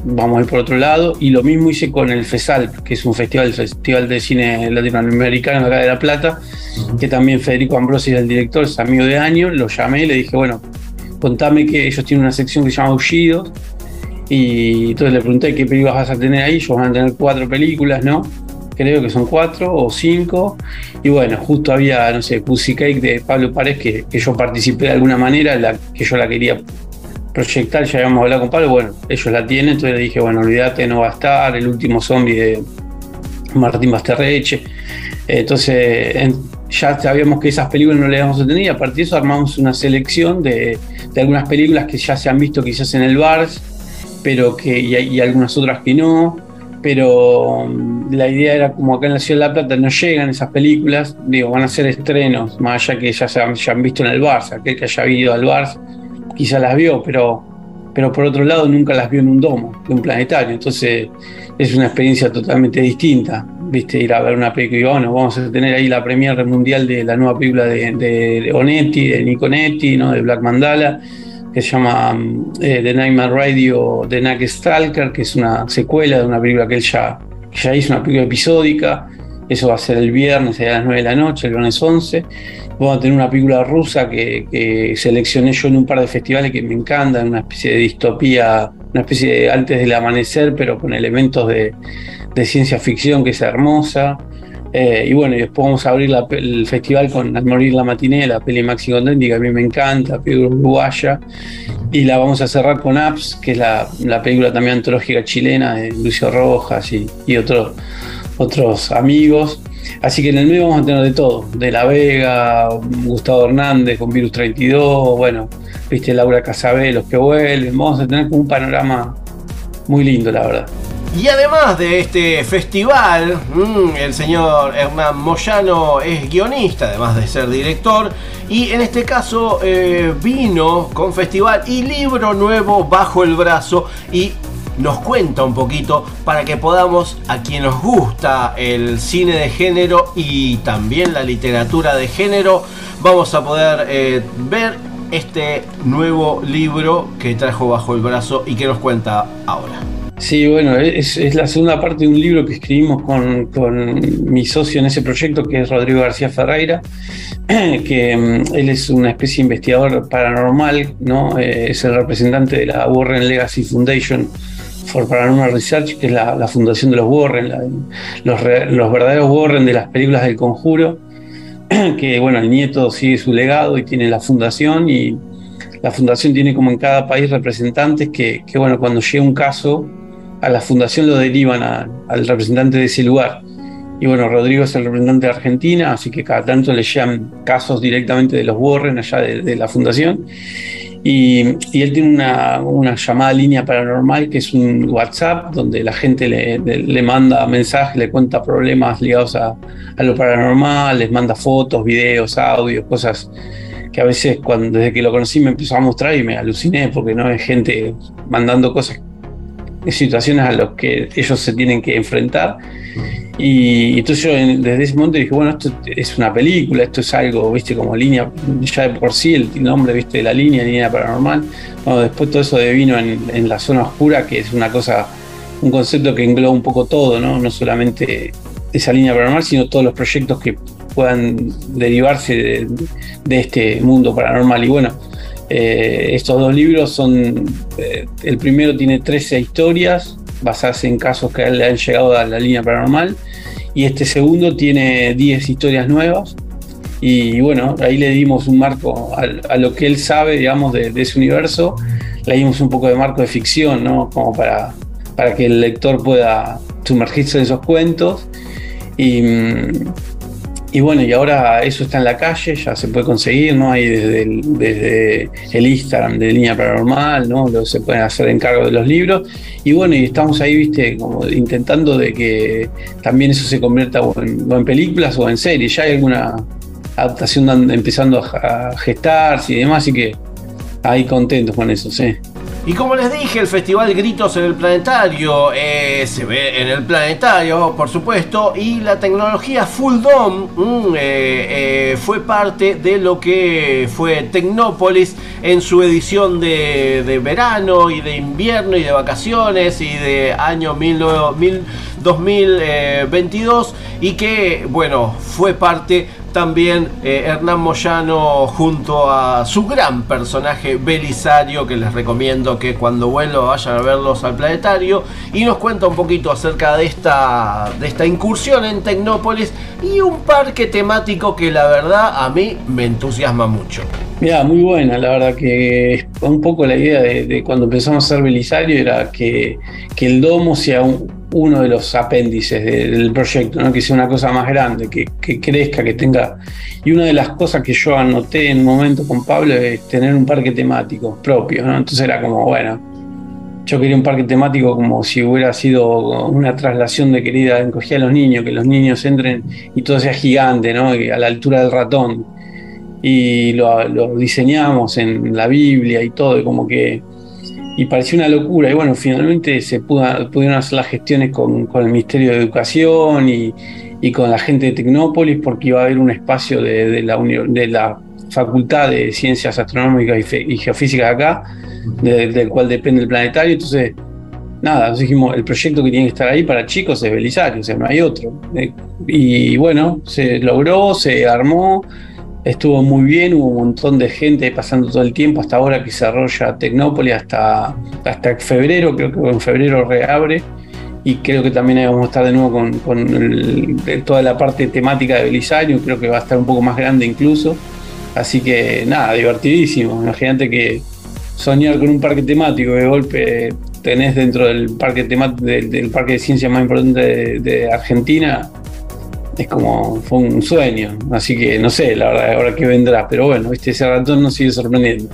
vamos a ir por otro lado. Y lo mismo hice con el FESAL, que es un festival, el Festival de Cine Latinoamericano acá de La Plata, que también Federico Ambrosi es el director, es amigo de años. Lo llamé y le dije, bueno, contame que ellos tienen una sección que se llama Aullidos. Y entonces le pregunté qué películas vas a tener ahí. Ellos van a tener cuatro películas, ¿no? Creo que son cuatro o cinco. Y bueno, justo había, no sé, Pussy Cake de Pablo Párez, que, que yo participé de alguna manera, que yo la quería proyectar, ya habíamos hablado con Pablo, bueno, ellos la tienen, entonces le dije, bueno, olvídate, no va a estar, el último zombie de Martín Basterreche. Entonces, en- ya sabíamos que esas películas no le tener y a partir de eso armamos una selección de, de algunas películas que ya se han visto quizás en el Bars, pero que, y, y algunas otras que no. Pero mm, la idea era como acá en la Ciudad de La Plata no llegan esas películas, digo, van a ser estrenos, más allá que ya se han, visto en el Bars, aquel que haya ido al Bars quizá las vio, pero, pero por otro lado nunca las vio en un domo, de un planetario. Entonces es una experiencia totalmente distinta, viste, ir a ver una película y bueno, vamos a tener ahí la premiere mundial de la nueva película de, de Onetti, de Nico Netti, ¿no? de Black Mandala, que se llama eh, The Nightmare Radio de Nack Stalker, que es una secuela de una película que él ya, ya hizo, una película episódica. Eso va a ser el viernes a las 9 de la noche, el viernes 11. Vamos a tener una película rusa que, que seleccioné yo en un par de festivales que me encantan, una especie de distopía, una especie de antes del amanecer, pero con elementos de, de ciencia ficción que es hermosa. Eh, y bueno, y después vamos a abrir el festival con Al morir la matiné, la peli Maxi Contenti, que a mí me encanta, película uruguaya. Y la vamos a cerrar con Apps, que es la, la película también antológica chilena de Lucio Rojas y, y otros otros amigos. Así que en el medio vamos a tener de todo, de La Vega, Gustavo Hernández con Virus 32, bueno, viste Laura Casabé, los que vuelven, vamos a tener como un panorama muy lindo, la verdad. Y además de este festival, mm, el señor Hernán Moyano es guionista, además de ser director, y en este caso eh, vino con festival y libro nuevo bajo el brazo y nos cuenta un poquito para que podamos, a quien nos gusta el cine de género y también la literatura de género, vamos a poder eh, ver este nuevo libro que trajo bajo el brazo y que nos cuenta ahora. Sí, bueno, es, la segunda parte de un libro que escribimos con, con mi socio en ese proyecto, que es Rodrigo García Ferreira, que mm, él es una especie de investigador paranormal, ¿no? Eh, es el representante de la Warren Legacy Foundation for Paranormal Research, que es la, fundación de los Warren, los, los verdaderos Warren de las películas del conjuro, que bueno, el nieto sigue su legado y tiene la fundación y la fundación tiene como en cada país representantes que, que, bueno, cuando llega un caso, a la fundación lo derivan al representante de ese lugar. Y bueno, Rodrigo es el representante de Argentina, así que cada tanto le llegan casos directamente de los Warren allá de, la fundación. Y, él tiene una, llamada línea paranormal que es un WhatsApp donde la gente le, le- le manda mensajes, le cuenta problemas ligados a, a lo paranormal, les manda fotos, videos, audios, cosas que a veces cuando, desde que lo conocí me empezó a mostrar y me aluciné porque no es gente mandando cosas, situaciones a las que ellos se tienen que enfrentar. Y entonces yo desde ese momento dije, bueno, esto es una película, esto es algo, viste, como línea, ya de por sí el nombre, viste, de la línea, línea paranormal. Bueno, después todo eso devino en, en la zona oscura, que es una cosa, un concepto que engloba un poco todo, ¿no? No solamente esa línea paranormal, sino todos los proyectos que puedan derivarse de, de este mundo paranormal. Y bueno, eh, estos dos libros son, eh, el primero tiene 13 historias basadas en casos que le han llegado a la línea paranormal y este segundo tiene 10 historias nuevas. Y bueno, ahí le dimos un marco a, lo que él sabe, digamos, de, de ese universo, le dimos un poco de marco de ficción, ¿no? Como para, para que el lector pueda sumergirse en esos cuentos. Y... y bueno, y ahora eso está en la calle, ya se puede conseguir, ¿no? Ahí desde el, desde el Instagram de Línea Paranormal, ¿no? Se pueden hacer encargo de los libros. Y bueno, y estamos ahí, viste, como intentando de que también eso se convierta o en, en películas o en series. Ya hay alguna adaptación empezando a gestarse y demás, así que ahí contentos con eso, sí. Y como les dije, el festival Gritos en el Planetario eh, se ve en el Planetario, por supuesto, y la tecnología Full Dome mm, eh, eh, fue parte de lo que fue Tecnópolis en su edición de, verano y de invierno y de vacaciones y de año 19 mil- 2022 y que, bueno, fue parte también eh, Hernán Moyano junto a su gran personaje Belisario, que les recomiendo que cuando vuelva vayan a verlos al planetario, y nos cuenta un poquito acerca de esta, de esta incursión en Tecnópolis y un parque temático que la verdad a mí me entusiasma mucho. Mira, muy buena, la verdad que un poco la idea de, cuando empezamos a hacer Belisario era que, que el domo sea un- uno de los apéndices de- del proyecto, ¿no? que sea una cosa más grande, que, que crezca, que tenga... Y una de las cosas que yo anoté en un momento con Pablo es tener un parque temático propio, ¿no? Entonces era como, bueno, yo quería un parque temático como si hubiera sido una traslación de querida encogía a los niños, que los niños entren y todo sea gigante, ¿no? A la altura del ratón y lo, lo diseñamos en la Biblia y todo, y como que. Y pareció una locura. Y bueno, finalmente se pudo- pudieron hacer las gestiones con, con el Ministerio de Educación y, y con la gente de Tecnópolis, porque iba a haber un espacio de, de la, de la Facultad de Ciencias Astronómicas y, Fe- y Geofísicas acá, de- del cual depende el planetario. Entonces, nada, nos dijimos, el proyecto que tiene que estar ahí para chicos es Belisario, o sea, no hay otro. Eh, Y bueno, se logró, se armó, estuvo muy bien, hubo un montón de gente pasando todo el tiempo, hasta ahora que cerró ya Tecnópolis, hasta, hasta febrero, creo que en febrero reabre. Y creo que también vamos a estar de nuevo con, toda la parte temática de Belisario, creo que va a estar un poco más grande incluso. Así que nada, divertidísimo. Imagínate que soñar con un parque temático de golpe tenés dentro del parque temático del, parque de ciencia más importante de Argentina es como fue un sueño. Así que no sé la verdad ahora qué vendrá. Pero bueno viste ese ratón nos sigue sorprendiendo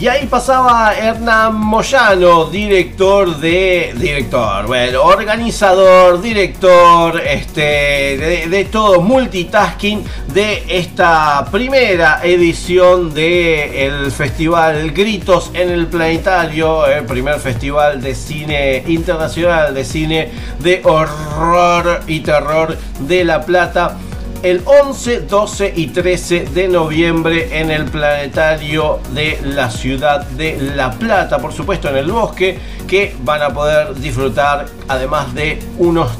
Y ahí pasaba Hernán Moyano, director de. Director, bueno, organizador, director, este. De, de todo, multitasking de esta primera edición del Festival Gritos en el Planetario, el primer festival de cine internacional, de cine de horror y terror de La Plata el 11, 12 y 13 de noviembre en el planetario de la ciudad de La Plata, por supuesto en el bosque, que van a poder disfrutar además de unos,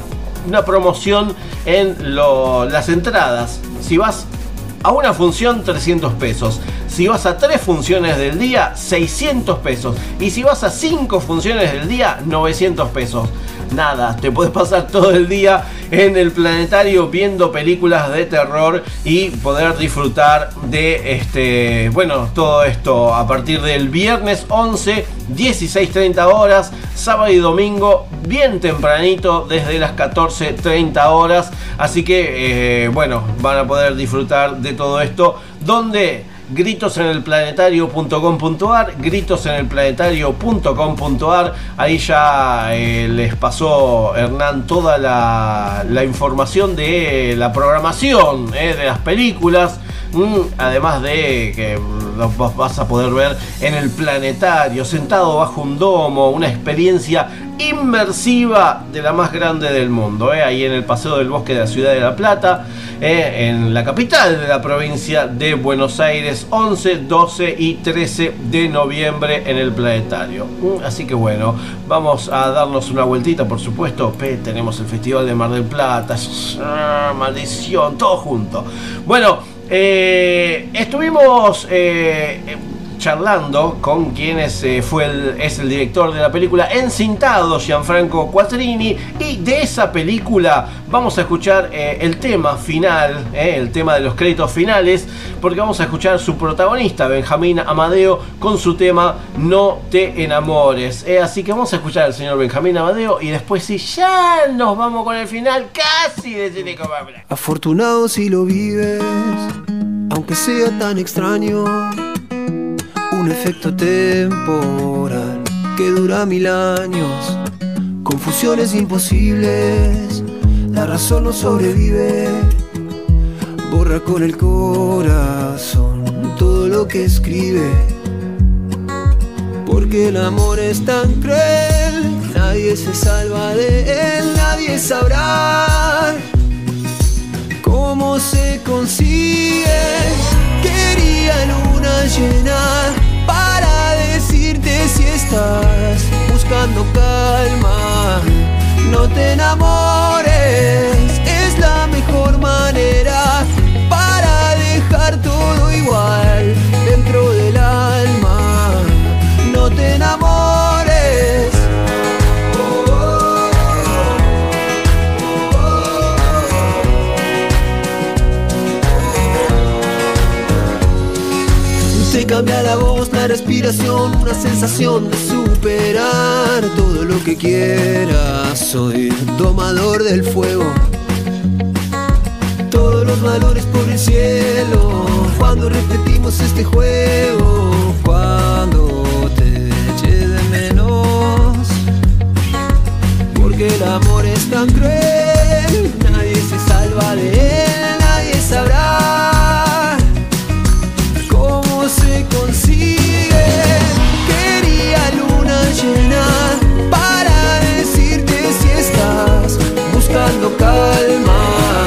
una promoción en las entradas. Si vas a una función 300 pesos. Si vas a tres funciones del día, 600 pesos. Y si vas a cinco funciones del día, 900 pesos. Nada, te puedes pasar todo el día en el planetario viendo películas de terror y poder disfrutar de este, bueno, todo esto a partir del viernes 11, 16.30 horas, sábado y domingo, bien tempranito, desde las 14.30 horas. Así que, eh, bueno, van a poder disfrutar de todo esto. Donde gritosenelplanetario.com.ar, gritosenelplanetario.com.ar. Ahí ya eh, les pasó Hernán toda la, información de la programación eh, de las películas. Mm, además de que los vas a poder ver en el planetario, sentado bajo un domo, una experiencia inmersiva de la más grande del mundo, eh, ahí en el Paseo del Bosque de la Ciudad de La Plata, eh, en la capital de la provincia de Buenos Aires, 11, 12 y 13 de noviembre en el planetario. Mm, Así que bueno, vamos a darnos una vueltita, por supuesto, tenemos el Festival de Mar del Plata, maldición, todo junto. Bueno, eh, estuvimos... charlando con quien es, eh, fue el, es el director de la película Encintado, Gianfranco Quattrini, y de esa película vamos a escuchar eh, el tema final, eh, el tema de los créditos finales, porque vamos a escuchar su protagonista, Benjamín Amadeo, con su tema No te enamores. Así que vamos a escuchar al señor Benjamín Amadeo y después sí, ya nos vamos con el final casi de Cine. Afortunado si lo vives, aunque sea tan extraño. Un efecto temporal que dura mil años. Confusiones imposibles, la razón no sobrevive. Borra con el corazón todo lo que escribe. Porque el amor es tan cruel, nadie se salva de él, nadie sabrá cómo se consigue. Quería luna llena para decirte si estás buscando calma. No te enamores, es la mejor manera para dejar todo igual cambia la voz, la respiración, una sensación de superar todo lo que quieras. Soy domador del fuego. Todos los valores por el cielo. Cuando repetimos este juego, cuando te eché de menos. Porque el amor es tan cruel, buscando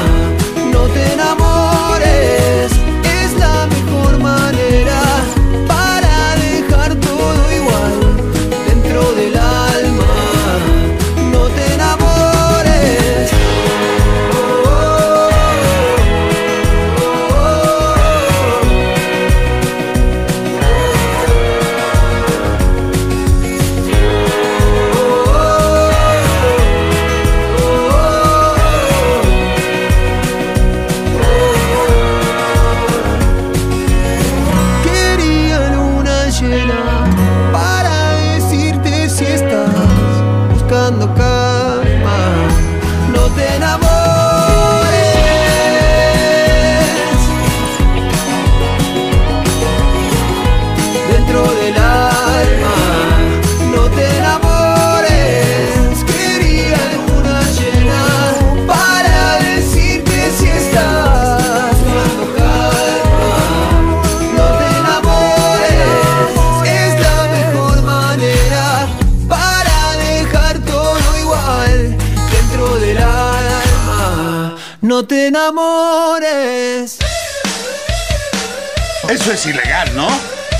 es ilegal, ¿no?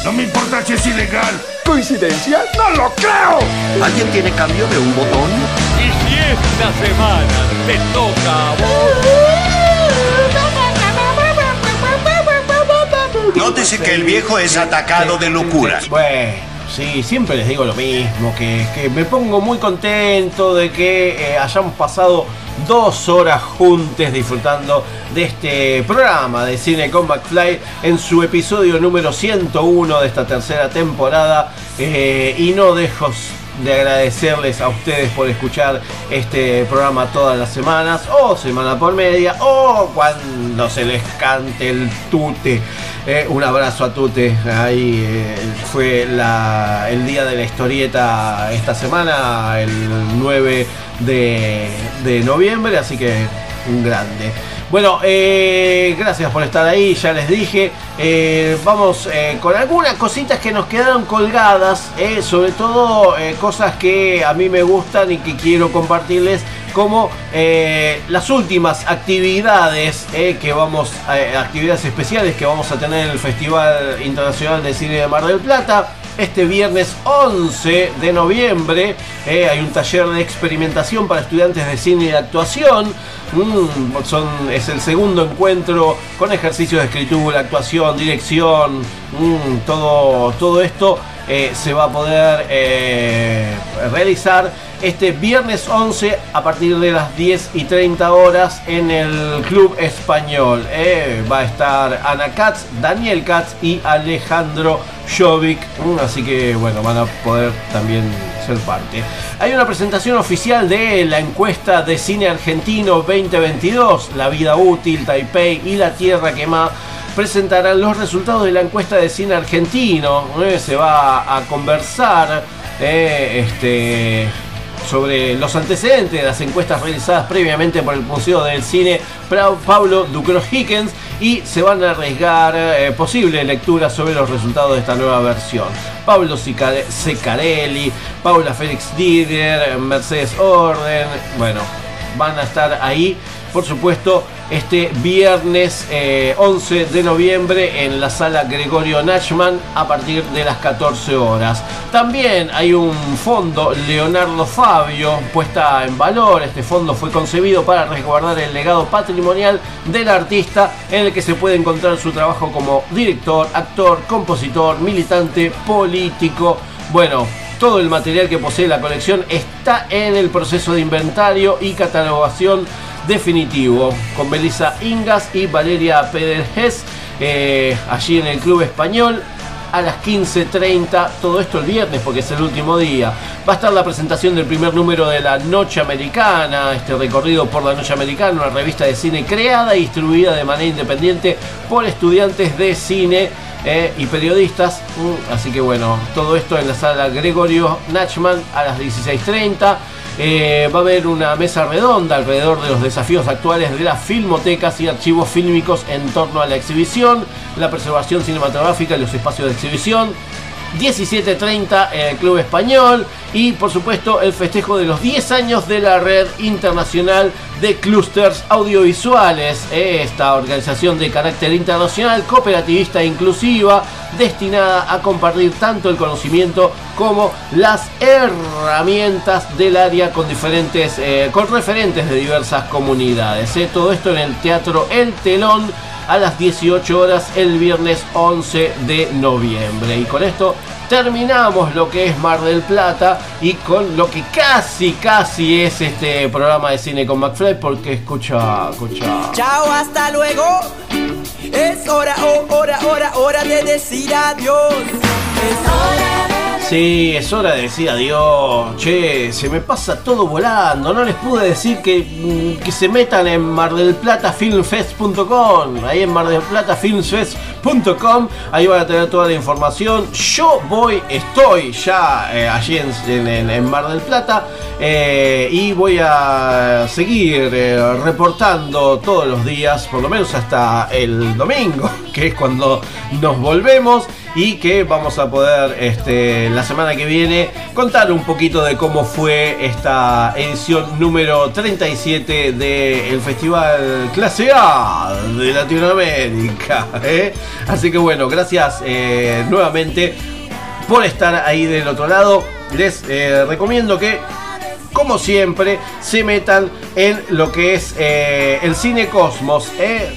No me importa si es ilegal. ¿Coincidencia? ¡No lo creo! ¿Alguien tiene cambio de un botón? Y si esta semana te toca a vos. Nótese que el viejo es atacado de locura. Bueno, sí, siempre les digo lo mismo, que, que me pongo muy contento de que eh, hayamos pasado dos horas juntos disfrutando de este programa de Cine con McFly en su episodio número 101 de esta tercera temporada eh, y no dejo de agradecerles a ustedes por escuchar este programa todas las semanas o semana por media o cuando se les cante el tute. Eh, un abrazo a Tute. Ahí eh, fue la- el día de la historieta esta semana, el 9 de, de noviembre, así que un grande. Bueno, eh, gracias por estar ahí, ya les dije. Eh, vamos eh, con algunas cositas que nos quedaron colgadas, sobre todo cosas que a mí me gustan y que quiero compartirles, como las últimas actividades que vamos, actividades especiales que vamos a tener en el Festival Internacional de Cine de Mar del Plata. Este viernes 11 de noviembre hay un taller de experimentación para estudiantes de cine y de actuación. Mm, es el segundo encuentro con ejercicios de escritura, actuación, dirección, mm, todo, todo esto eh, se va a poder eh, realizar este viernes 11 a partir de las 10 y 30 horas en el Club Español. Eh, va a estar Ana Katz, Daniel Katz y Alejandro Jovic. Mm, Así que bueno, van a poder también ser parte. Hay una presentación oficial de la encuesta de cine argentino 2022, La vida útil, Taipei y La tierra quemada presentarán los resultados de la encuesta de cine argentino. Eh, Se va a conversar eh, este, sobre los antecedentes de las encuestas realizadas previamente por el Museo del Cine Pablo Ducros Hickens y se van a arriesgar eh, posible lectura sobre los resultados de esta nueva versión. Pablo Secarelli, Paula Félix Didier, Mercedes Orden, bueno, van a estar ahí, por supuesto, este viernes eh, 11 de noviembre en la sala Gregorio Nachman a partir de las 14 horas. También hay un fondo Leonardo Fabio puesta en valor. Este fondo fue concebido para resguardar el legado patrimonial del artista en el que se puede encontrar su trabajo como director, actor, compositor, militante, político. Bueno, todo el material que posee la colección está en el proceso de inventario y catalogación definitivo con Belisa Ingas y Valeria Pérez eh, allí en el Club Español a las 15.30, todo esto el viernes porque es el último día. Va a estar la presentación del primer número de la Noche Americana, este recorrido por la Noche Americana, una revista de cine creada y distribuida de manera independiente por estudiantes de cine eh, y periodistas. Mm, Así que bueno, todo esto en la sala Gregorio Nachman a las 16.30. Eh, va a haber una mesa redonda alrededor de los desafíos actuales de las filmotecas y archivos fílmicos en torno a la exhibición, la preservación cinematográfica y los espacios de exhibición. 17.30 en el Club Español y por supuesto el festejo de los 10 años de la Red Internacional de Clusters Audiovisuales, esta organización de carácter internacional, cooperativista e inclusiva, destinada a compartir tanto el conocimiento como las herramientas del área con diferentes, eh, con referentes de diversas comunidades. eh. Todo esto en el Teatro El Telón a las 18 horas el viernes 11 de noviembre. Y con esto terminamos lo que es Mar del Plata y con lo que casi, casi es este programa de cine con McFly porque escucha, escucha. Chao, hasta luego. Es hora, oh, hora, hora, hora de decir adiós. Es hora Sí, es hora de decir adiós. Che, se me pasa todo volando. No les pude decir que, mm, que se metan en mardelplatafilmfest.com. Ahí en mardelplatafilmfest.com. Ahí van a tener toda la información. Yo voy, estoy ya eh, allí en, en- Mar del Plata. eh, y voy a seguir eh, reportando todos los días, por lo menos hasta el domingo, que es cuando nos volvemos y que vamos a poder este, la semana que viene contar un poquito de cómo fue esta edición número 37 del Festival Clase A de Latinoamérica. ¿eh? Así que bueno, gracias eh, nuevamente por estar ahí del otro lado. Les eh, recomiendo que como siempre, se metan en lo que es el cine Cosmos.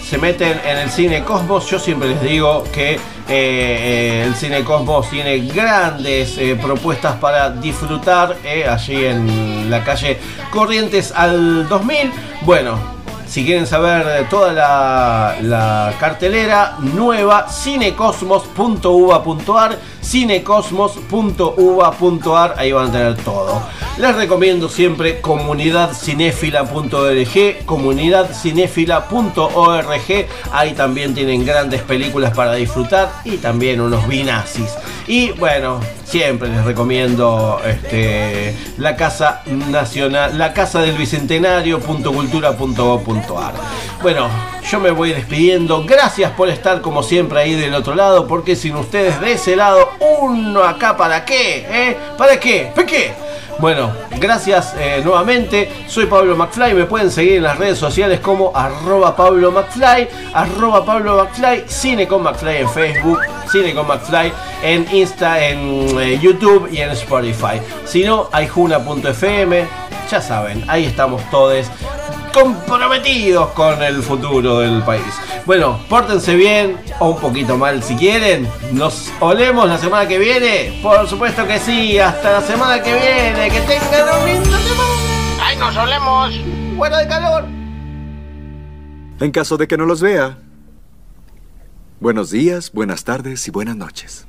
Se meten en el cine Cosmos. Yo siempre les digo que eh, eh, el cine Cosmos tiene grandes eh, propuestas para disfrutar allí en la calle Corrientes al 2000. Bueno, si quieren saber toda la, cartelera nueva, cinecosmos.uva.ar, cinecosmos.uva.ar, ahí van a tener todo. Les recomiendo siempre comunidadcinefila.org, comunidadcinefila.org, ahí también tienen grandes películas para disfrutar y también unos binazis. Y bueno, siempre les recomiendo este, la Casa Nacional, la Casa del Bicentenario.cultura.gov.ar. Bueno, yo me voy despidiendo. Gracias por estar como siempre ahí del otro lado, porque sin ustedes de ese lado, uno acá para qué, ¿eh? ¿Para qué? ¿Para qué? Bueno, gracias eh, nuevamente. Soy Pablo McFly. Me pueden seguir en las redes sociales como arroba Pablo McFly, arroba Pablo McFly, Cine con McFly en Facebook, Cine con McFly en Insta, en eh, YouTube y en Spotify. Si no, hay juna.fm. Ya saben, ahí estamos todos comprometidos con el futuro del país. Bueno, pórtense bien o un poquito mal si quieren. Nos olemos la semana que viene. Por supuesto que sí. Hasta la semana que viene. Que tengan un lindo semana. ¡Ay, nos olemos! ¡Fuera de calor! En caso de que no los vea, buenos días, buenas tardes y buenas noches.